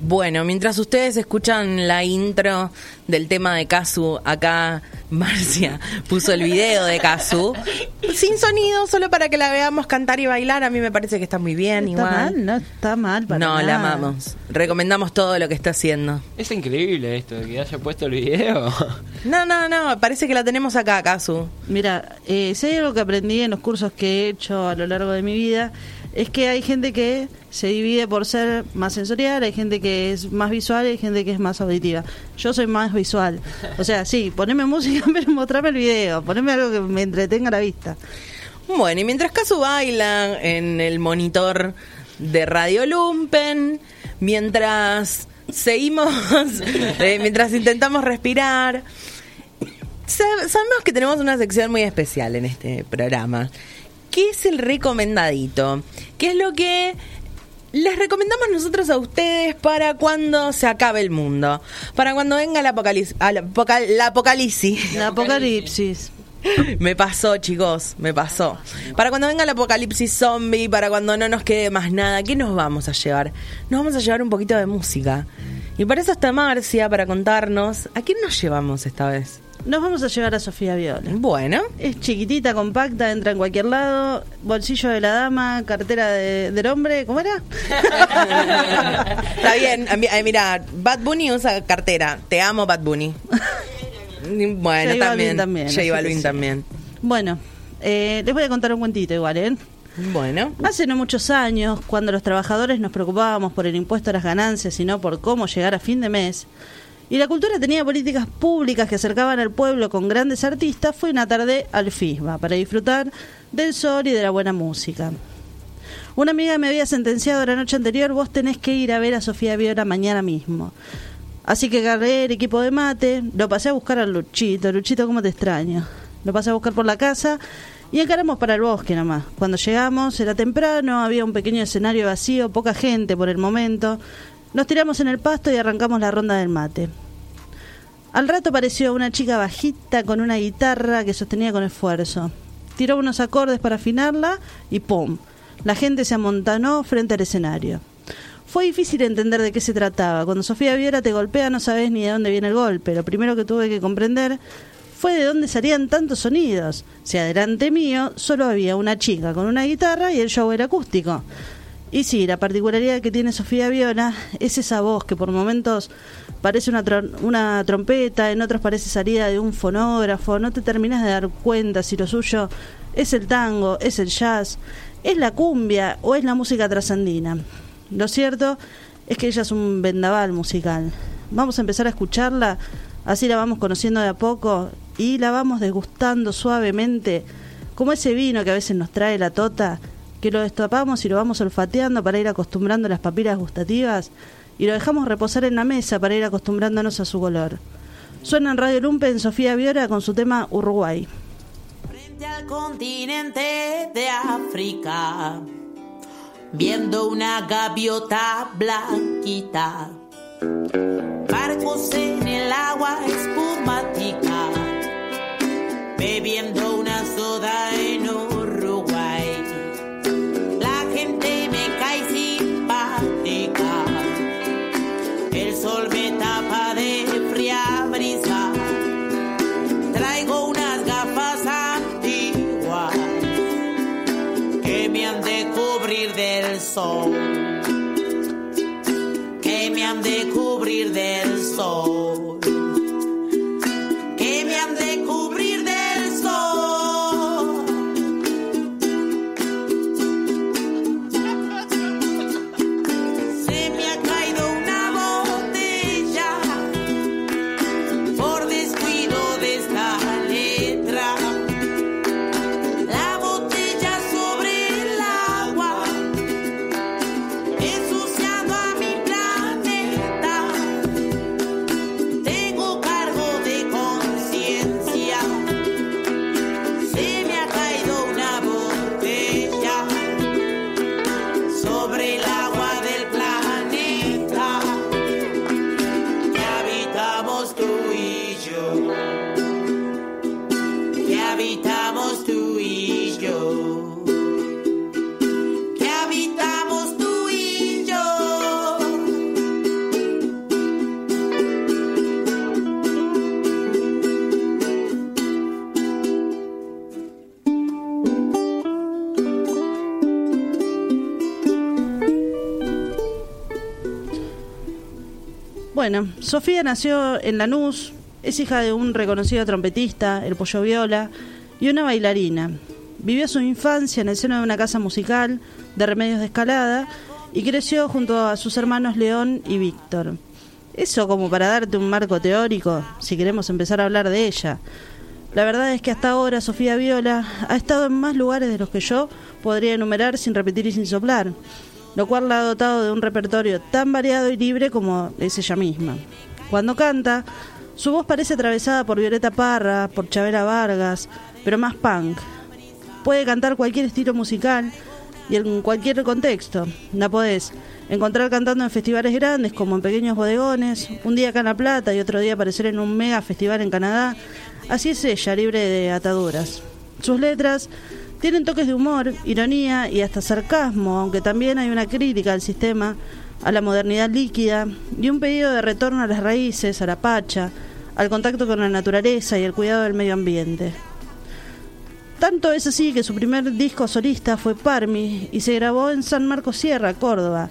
Bueno, mientras ustedes escuchan la intro del tema de Kazu, acá Marcia puso el video de Kazu. Sin sonido, solo para que la veamos cantar y bailar. A mí me parece que está muy bien, Está igual. mal, no está mal para no, la amamos. Recomendamos todo lo que está haciendo. Es increíble esto, que haya puesto el video. No, no, no, parece que la tenemos acá, Kazu. Mira, eh, si hay algo que aprendí en los cursos que he hecho a lo largo de mi vida, es que hay gente que se divide por ser más sensorial, hay gente que es más visual y hay gente que es más auditiva. Yo soy más visual. O sea, sí, poneme música, pero mostrame el video, poneme algo que me entretenga la vista. Bueno, y mientras Casu baila en el monitor de Radio Lumpen, mientras seguimos, eh, mientras intentamos respirar, sab- sabemos que tenemos una sección muy especial en este programa, que es el recomendadito, que es lo que les recomendamos nosotros a ustedes para cuando se acabe el mundo, para cuando venga la apocalipsis. La, apocal- la apocalipsis. La apocalipsis. Me pasó, chicos, me pasó. Para cuando venga el apocalipsis zombie, para cuando no nos quede más nada, ¿qué nos vamos a llevar? Nos vamos a llevar un poquito de música. Y para eso está Marcia, para contarnos. ¿A quién nos llevamos esta vez? Nos vamos a llevar a Sofía Viola. Bueno. Es chiquitita, compacta, entra en cualquier lado. Bolsillo de la dama, cartera de- del hombre. ¿Cómo era? Está bien, eh, mira, Bad Bunny usa cartera. Te amo, Bad Bunny. Bueno, J también. también, J Balvin sí. también. Bueno, eh, les voy a contar un cuentito igual, ¿eh? Bueno. Hace no muchos años, cuando los trabajadores nos preocupábamos por el impuesto a las ganancias y no por cómo llegar a fin de mes, y la cultura tenía políticas públicas que acercaban al pueblo con grandes artistas, fue una tarde al FISBA para disfrutar del sol y de la buena música. Una amiga me había sentenciado la noche anterior, vos tenés que ir a ver a Sofía Viola mañana mismo. Así que agarré el equipo de mate, lo pasé a buscar al Luchito. Luchito, ¿cómo te extraño? Lo pasé a buscar por la casa y encaramos para el bosque nomás. Cuando llegamos era temprano, había un pequeño escenario vacío, poca gente por el momento. Nos tiramos en el pasto y arrancamos la ronda del mate. Al rato apareció una chica bajita con una guitarra que sostenía con esfuerzo. Tiró unos acordes para afinarla y ¡pum! La gente se amontonó frente al escenario. Fue difícil entender de qué se trataba. Cuando Sofía Viera te golpea no sabes ni de dónde viene el golpe. Lo primero que tuve que comprender fue de dónde salían tantos sonidos. Si adelante mío solo había una chica con una guitarra y el show era acústico. Y sí, la particularidad que tiene Sofía Viola es esa voz que por momentos parece una, una trompeta, en otros parece salida de un fonógrafo, no te terminas de dar cuenta si lo suyo es el tango, es el jazz, es la cumbia o es la música trasandina. Lo cierto es que ella es un vendaval musical. Vamos a empezar a escucharla, así la vamos conociendo de a poco y la vamos degustando suavemente, como ese vino que a veces nos trae la tota, que lo destapamos y lo vamos olfateando para ir acostumbrando las papilas gustativas y lo dejamos reposar en la mesa para ir acostumbrándonos a su color. Suena en Radio Lumpen Sofía Viora con su tema Uruguay. frente al continente de África, viendo una gaviota blanquita, barcos en el agua espumática, bebiendo una soda en Uruguay. La gente me cae simpática, el sol me tapa de fría brisa. Traigo unas gafas antiguas que me han de cubrir del Que me han de cubrir del sol. Sofía nació en Lanús, es hija de un reconocido trompetista, el Pollo Viola, y una bailarina. Vivió su infancia en el seno de una casa musical de remedios de escalada y creció junto a sus hermanos León y Víctor. Eso como para darte un marco teórico, si queremos empezar a hablar de ella. La verdad es que hasta ahora Sofía Viola ha estado en más lugares de los que yo podría enumerar sin repetir y sin soplar, lo cual la ha dotado de un repertorio tan variado y libre como es ella misma. Cuando canta, su voz parece atravesada por Violeta Parra, por Chabela Vargas, pero más punk. Puede cantar cualquier estilo musical y en cualquier contexto. La podés encontrar cantando en festivales grandes como en pequeños bodegones, un día acá en La Plata y otro día aparecer en un mega festival en Canadá. Así es ella, libre de ataduras. Sus letras tienen toques de humor, ironía y hasta sarcasmo, aunque también hay una crítica al sistema, a la modernidad líquida y un pedido de retorno a las raíces, a la pacha, al contacto con la naturaleza y el cuidado del medio ambiente. Tanto es así que su primer disco solista fue Parmi y se grabó en San Marcos Sierra, Córdoba.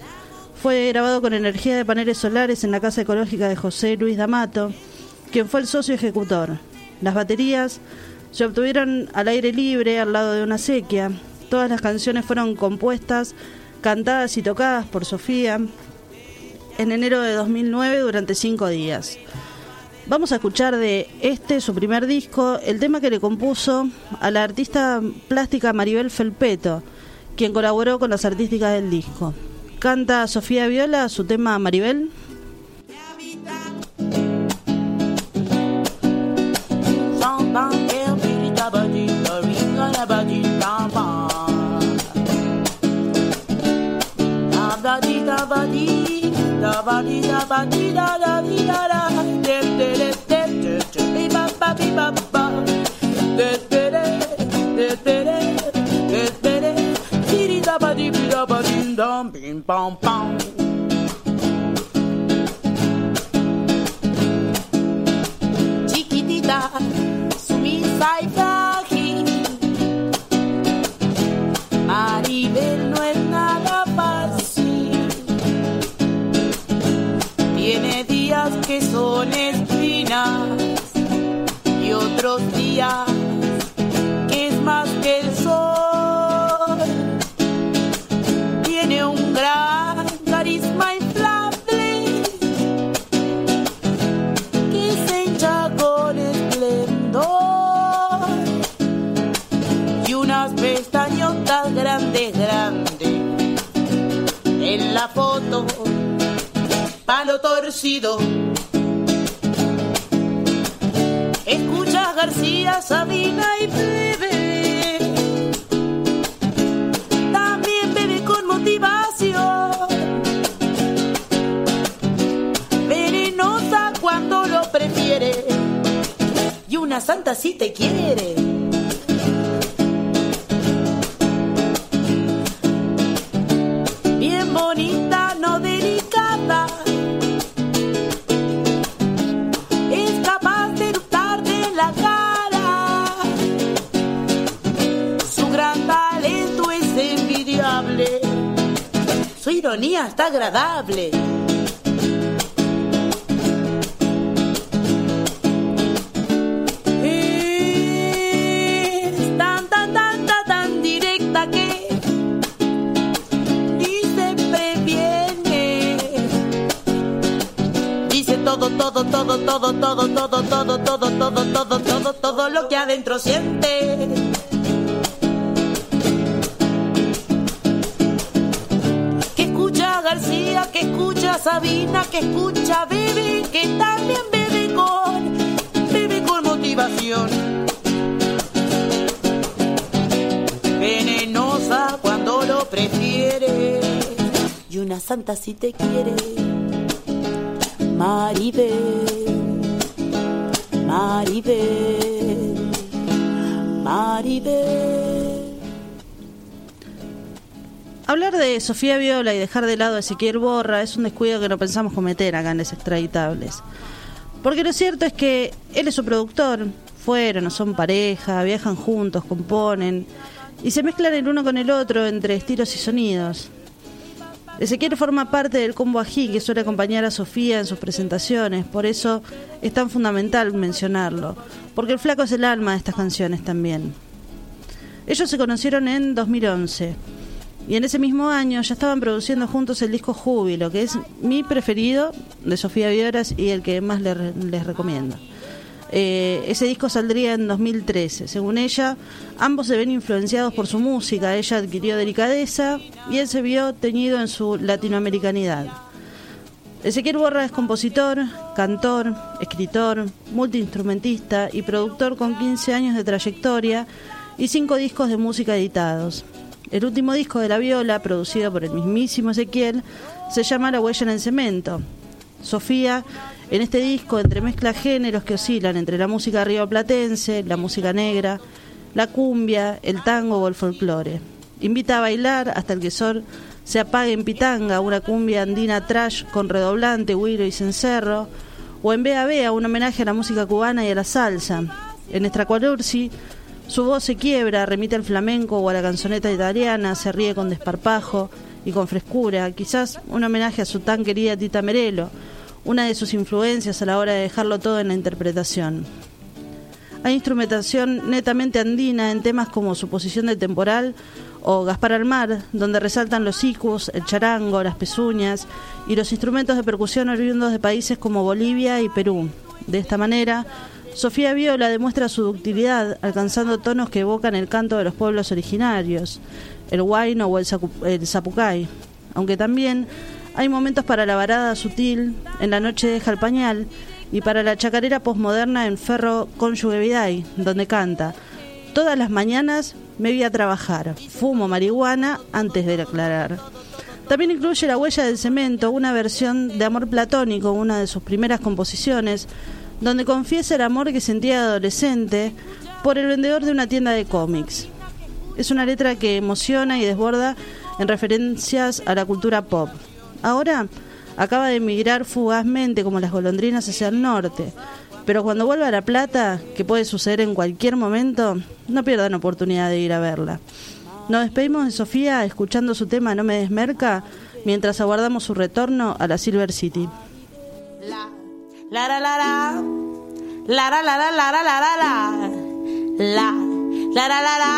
Fue grabado con energía de paneles solares en la casa ecológica de José Luis D'Amato, quien fue el socio ejecutor. Las baterías se obtuvieron al aire libre al lado de una sequía. Todas las canciones fueron compuestas, cantadas y tocadas por Sofía en enero de 2009 durante cinco días. Vamos a escuchar de este, su primer disco, el tema que le compuso a la artista plástica Maribel Felpeto, quien colaboró con las artísticas del disco. Canta Sofía Viola su tema Maribel. Bing bong bong. Es tan, tan, tan, tan, tan directa que dice previene. Dice todo, todo, todo, todo, todo, todo, todo, todo, todo, todo, todo, todo lo que adentro siente. Que escucha Bebe, que también bebe con, bebe con motivación. Venenosa cuando lo prefiere y una santa si te quiere. Maribel, Maribel, Maribel. De Sofía Viola y dejar de lado a Ezequiel Borra es un descuido que no pensamos cometer acá en Les Extraditables. Porque lo cierto es que él es su productor, fueron o son pareja, viajan juntos, componen y se mezclan el uno con el otro entre estilos y sonidos. Ezequiel forma parte del combo ají que suele acompañar a Sofía en sus presentaciones, por eso es tan fundamental mencionarlo, porque el flaco es el alma de estas canciones también. Ellos se conocieron en 2011 y en ese mismo año ya estaban produciendo juntos el disco Júbilo, que es mi preferido de Sofía Vioras y el que más le- les recomiendo. Eh, ese disco saldría en 2013. Según ella, ambos se ven influenciados por su música. Ella adquirió delicadeza y él se vio teñido en su latinoamericanidad. Ezequiel Borra es compositor, cantor, escritor, multiinstrumentista y productor con 15 años de trayectoria y 5 discos de música editados. El último disco de La Viola, producido por el mismísimo Ezequiel, se llama La huella en el cemento. Sofía, en este disco, entremezcla géneros que oscilan entre la música rioplatense, la música negra, la cumbia, el tango o el folclore. Invita a bailar hasta el que sol se apague en pitanga, una cumbia andina trash con redoblante, güiro y cencerro, o en Bea, un homenaje a la música cubana y a la salsa. En Estracualursi, su voz se quiebra, remite al flamenco o a la canzoneta italiana, se ríe con desparpajo y con frescura, quizás un homenaje a su tan querida Tita Merelo, una de sus influencias a la hora de dejarlo todo en la interpretación. Hay instrumentación netamente andina en temas como Suposición de Temporal o Gaspar al Mar, donde resaltan los icus, el charango, las pezuñas y los instrumentos de percusión oriundos de países como Bolivia y Perú. De esta manera, Sofía Viola demuestra su ductilidad, alcanzando tonos que evocan el canto de los pueblos originarios, el huayno o el, zapucay, aunque también hay momentos para la varada sutil en La Noche deja el pañal y para la chacarera posmoderna en Ferro Cónyuge Viday, donde canta Todas las mañanas me voy a trabajar, fumo marihuana antes de aclarar. También incluye La huella del cemento, una versión de Amor Platónico, una de sus primeras composiciones, donde confiesa el amor que sentía de adolescente por el vendedor de una tienda de cómics. Es una letra que emociona y desborda en referencias a la cultura pop. Ahora acaba de emigrar fugazmente como las golondrinas hacia el norte, pero cuando vuelva a La Plata, que puede suceder en cualquier momento, no pierdan oportunidad de ir a verla. Nos despedimos de Sofía escuchando su tema No me desmerca mientras aguardamos su retorno a la Silver City. La la la. La la la la la la la la la. La la la la la.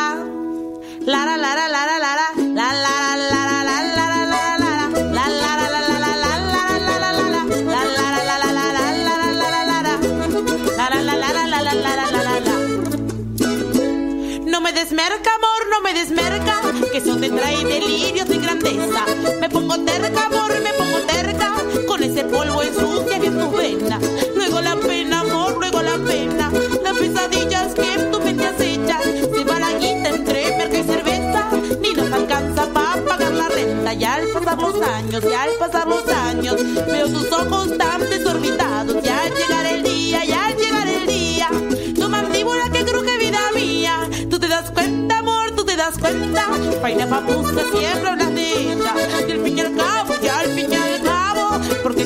La la la la la la la la. La la la la la la la la la la. La la la la la la la la la la la la. La la la la la la la la la la la la. La la la la la la la la la la la. No me desmerca, amor, no me desmerca, que eso te trae delirios de grandeza. Me pongo terca, amor, me pongo terca, con ese polvo ensucia bien tus venas. Luego la pena, amor, luego la pena, las pesadillas que tu mente acechan. Se va la entre merca y cerveza, ni nos alcanza para pagar la renta. Y al pasar los años, y al pasar los años, veo tus ojos tan desorbitados. Y al llegar el día, y al llegar el día, tu mandíbula que cruje vida mía. Tú te das cuenta, amor, tú te das cuenta. Paina papusa siempre hablas de ella. Y al fin y al cabo, y al fin y al porque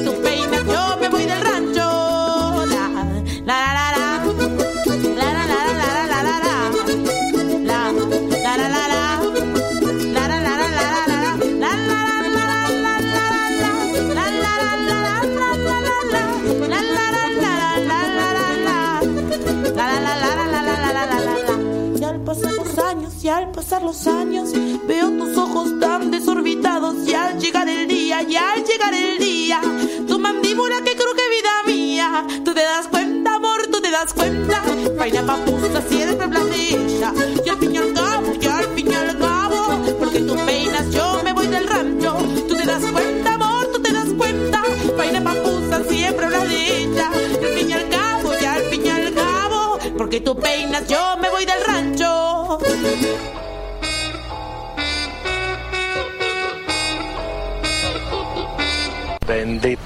los años, veo tus ojos tan desorbitados. Y al llegar el día, y al llegar el día, tu mandíbula que cruje vida mía. Tú te das cuenta, amor, tú te das cuenta. Vaina papusa siempre ella. Y al fin y al cabo, y al fin y al cabo, porque tú peinas, yo me voy del rancho. Tú te das cuenta, amor, tú te das cuenta. Vaina papusa siempre ella. Y al fin y al cabo, y al fin y al cabo, porque tú peinas, yo me voy del rancho.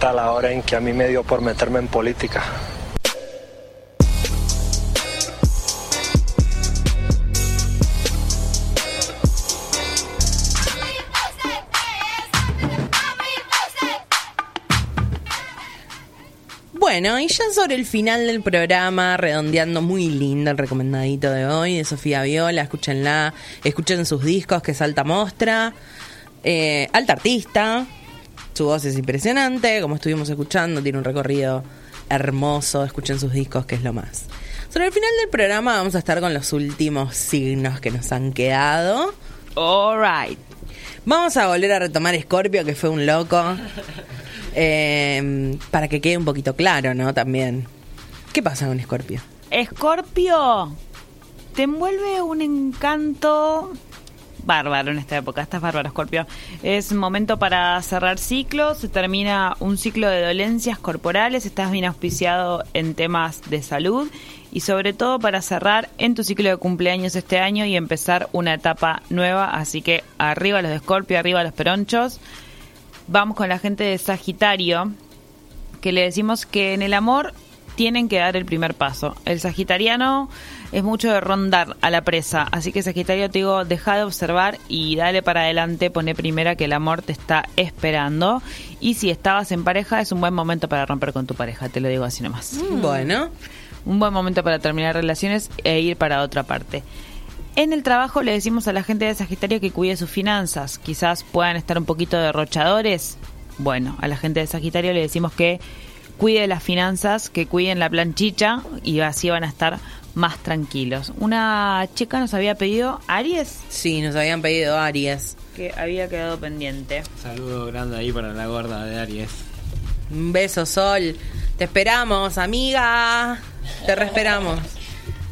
Bendita la hora en que a mí me dio por meterme en política. Bueno, y ya sobre el final del programa, redondeando muy lindo el recomendadito de hoy de Sofía Viola, escúchenla, escuchen sus discos, que es alta mostra, eh, alta artista, Su voz es impresionante, como estuvimos escuchando, tiene un recorrido hermoso. Escuchen sus discos, que es lo más. Sobre el final del programa vamos a estar con los últimos signos que nos han quedado. Alright. Vamos a volver a retomar Scorpio, que fue un loco. Eh, para que quede un poquito claro, ¿no? También. ¿Qué pasa con Scorpio? Escorpio, te envuelve un encanto bárbaro en esta época. Estás bárbaro, Escorpio. Es momento para cerrar ciclos. Se termina un ciclo de dolencias corporales. Estás bien auspiciado en temas de salud. Y sobre todo para cerrar en tu ciclo de cumpleaños este año y empezar una etapa nueva. Así que arriba los de Escorpio, arriba los peronchos. Vamos con la gente de Sagitario, que le decimos que en el amor tienen que dar el primer paso. El sagitariano es mucho de rondar a la presa, así que Sagitario te digo, deja de observar y dale para adelante, pone primera que el amor te está esperando. Y si estabas en pareja, es un buen momento para romper con tu pareja, te lo digo así nomás. Bueno. Un buen momento para terminar relaciones e ir para otra parte. En el trabajo le decimos a la gente de Sagitario que cuide sus finanzas. Quizás puedan estar un poquito derrochadores. Bueno, a la gente de Sagitario le decimos que cuide las finanzas, que cuiden la planchicha y así van a estar más tranquilos. Una chica nos había pedido Aries. Sí, nos habían pedido Aries. Que había quedado pendiente. Saludo grande ahí para la gorda de Aries. Un beso, Sol. Te esperamos, amiga. Te reesperamos.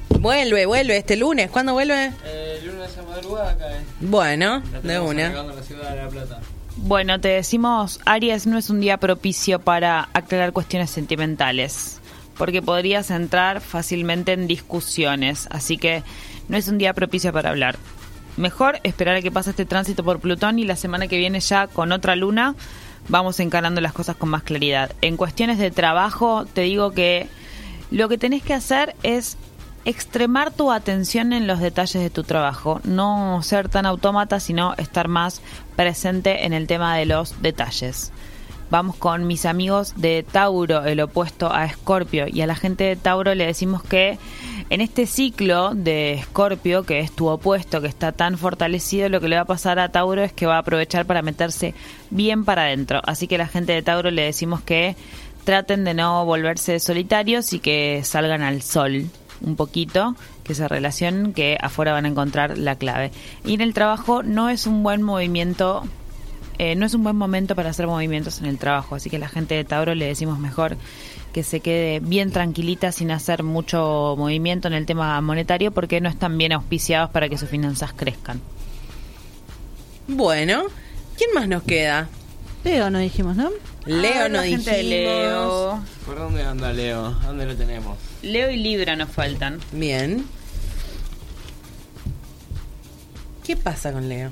Vuelve, vuelve este lunes. ¿Cuándo vuelve? El lunes a madrugada cae. Bueno, de una. la ciudad de La Plata. Bueno, te decimos, Aries no es un día propicio para aclarar cuestiones sentimentales, porque podrías entrar fácilmente en discusiones, así que no es un día propicio para hablar. Mejor esperar a que pase este tránsito por Plutón y la semana que viene ya con otra luna vamos encarando las cosas con más claridad. En cuestiones de trabajo, te digo que lo que tenés que hacer es extremar tu atención en los detalles de tu trabajo, no ser tan autómata, sino estar más presente en el tema de los detalles. Vamos con mis amigos de Tauro, el opuesto a Escorpio, y a la gente de Tauro le decimos que en este ciclo de Escorpio, que es tu opuesto, que está tan fortalecido, lo que le va a pasar a Tauro es que va a aprovechar para meterse bien para adentro. Así que a la gente de Tauro le decimos que traten de no volverse solitarios y que salgan al sol un poquito, que se relacionen, que afuera van a encontrar la clave. Y en el trabajo no es un buen movimiento, eh, no es un buen momento para hacer movimientos en el trabajo, así que a la gente de Tauro le decimos mejor que se quede bien tranquilita sin hacer mucho movimiento en el tema monetario porque no están bien auspiciados para que sus finanzas crezcan. Bueno, ¿quién más nos queda? Leo, no dijimos, ¿no? Leo Ah, no de dijimos. Leo. ¿Por dónde anda Leo? ¿Dónde lo tenemos? Leo y Libra nos faltan. Bien. ¿Qué pasa con Leo?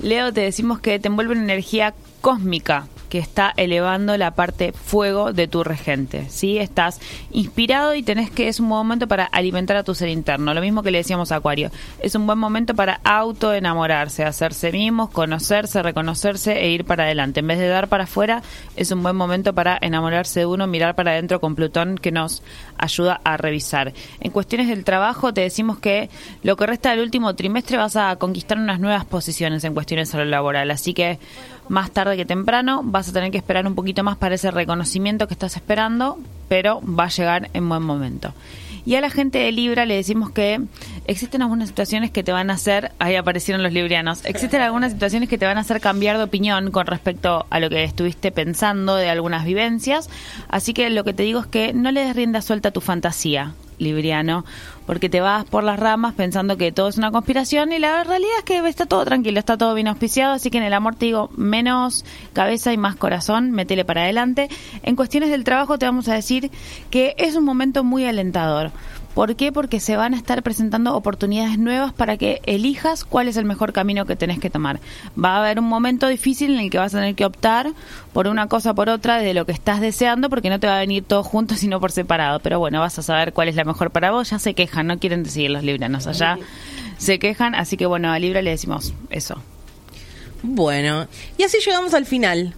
Leo, te decimos que te envuelve una energía cósmica que está elevando la parte fuego de tu regente. ¿sí? Estás inspirado y tenés que, es un buen momento para alimentar a tu ser interno. Lo mismo que le decíamos a Acuario. Es un buen momento para autoenamorarse, hacerse mismos, conocerse, reconocerse e ir para adelante. En vez de dar para afuera, es un buen momento para enamorarse de uno, mirar para adentro con Plutón que nos ayuda a revisar. En cuestiones del trabajo, te decimos que lo que resta del último trimestre vas a conquistar unas nuevas posiciones en cuestiones a lo laboral. Así que más tarde que temprano vas a tener que esperar un poquito más para ese reconocimiento que estás esperando, pero va a llegar en buen momento. Y a la gente de Libra le decimos que existen algunas situaciones que te van a hacer, ahí aparecieron los librianos, existen algunas situaciones que te van a hacer cambiar de opinión con respecto a lo que estuviste pensando de algunas vivencias. Así que lo que te digo es que no le des rienda suelta a tu fantasía, libriano, porque te vas por las ramas pensando que todo es una conspiración y la realidad es que está todo tranquilo, está todo bien auspiciado, así que en el amor te digo menos cabeza y más corazón, métele para adelante. En cuestiones del trabajo te vamos a decir que es un momento muy alentador. ¿Por qué? Porque se van a estar presentando oportunidades nuevas para que elijas cuál es el mejor camino que tenés que tomar. Va a haber un momento difícil en el que vas a tener que optar por una cosa o por otra de lo que estás deseando porque no te va a venir todo junto sino por separado. Pero bueno, vas a saber cuál es la mejor para vos. Ya se quejan, no quieren decidir los libranos allá. Se quejan, así que bueno, a Libra le decimos eso. Bueno, y así llegamos al final.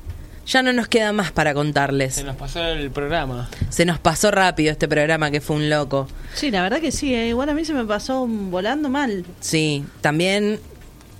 Ya no nos queda más para contarles. Se nos pasó el programa. Se nos pasó rápido este programa que fue un loco. Sí, la verdad que sí. eh, Igual a mí se me pasó volando mal. Sí, también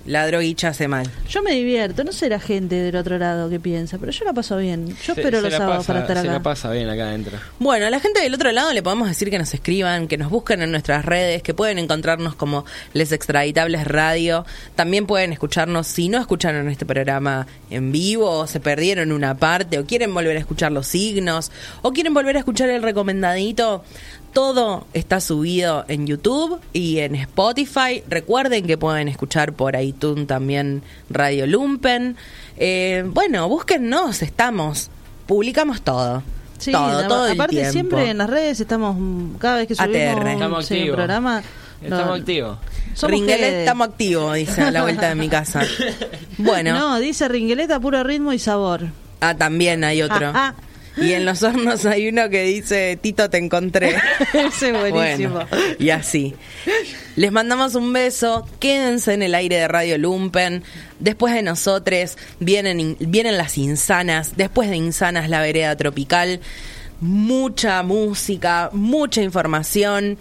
la droguicha hace mal. Yo me divierto, no sé la gente del otro lado que piensa, pero yo la paso bien. Yo Se- espero se los sábados pasa- para estar Se acá. la pasa bien acá adentro. Bueno, a la gente del otro lado le podemos decir que nos escriban, que nos busquen en nuestras redes, que pueden encontrarnos como Les Extraditables Radio. También pueden escucharnos si no escucharon este programa en vivo, o se perdieron una parte, o quieren volver a escuchar los signos, o quieren volver a escuchar el recomendadito. Todo está subido en YouTube y en Spotify. Recuerden que pueden escuchar por iTunes también Radio Lumpen. Eh, bueno, búsquennos, estamos. Publicamos todo. Sí, todo, la- todo el aparte tiempo. siempre en las redes estamos, mm, cada vez que subimos ATR. Estamos sí, un activos. programa... Estamos no, activos. Ringuelet, Gede. estamos activos, dice a la vuelta de mi casa. Bueno, No, dice Ringueleta, puro ritmo y sabor. ah, también hay otro. Ah, Y en los hornos hay uno que dice, Tito, te encontré. Ese es buenísimo. Bueno, y así. Les mandamos un beso, quédense en el aire de Radio Lumpen. Después de nosotros vienen, vienen las insanas, después de insanas la vereda tropical. Mucha música, mucha información.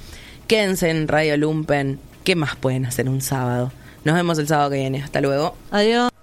Quédense en Radio Lumpen. ¿Qué más pueden hacer un sábado? Nos vemos el sábado que viene. Hasta luego. Adiós.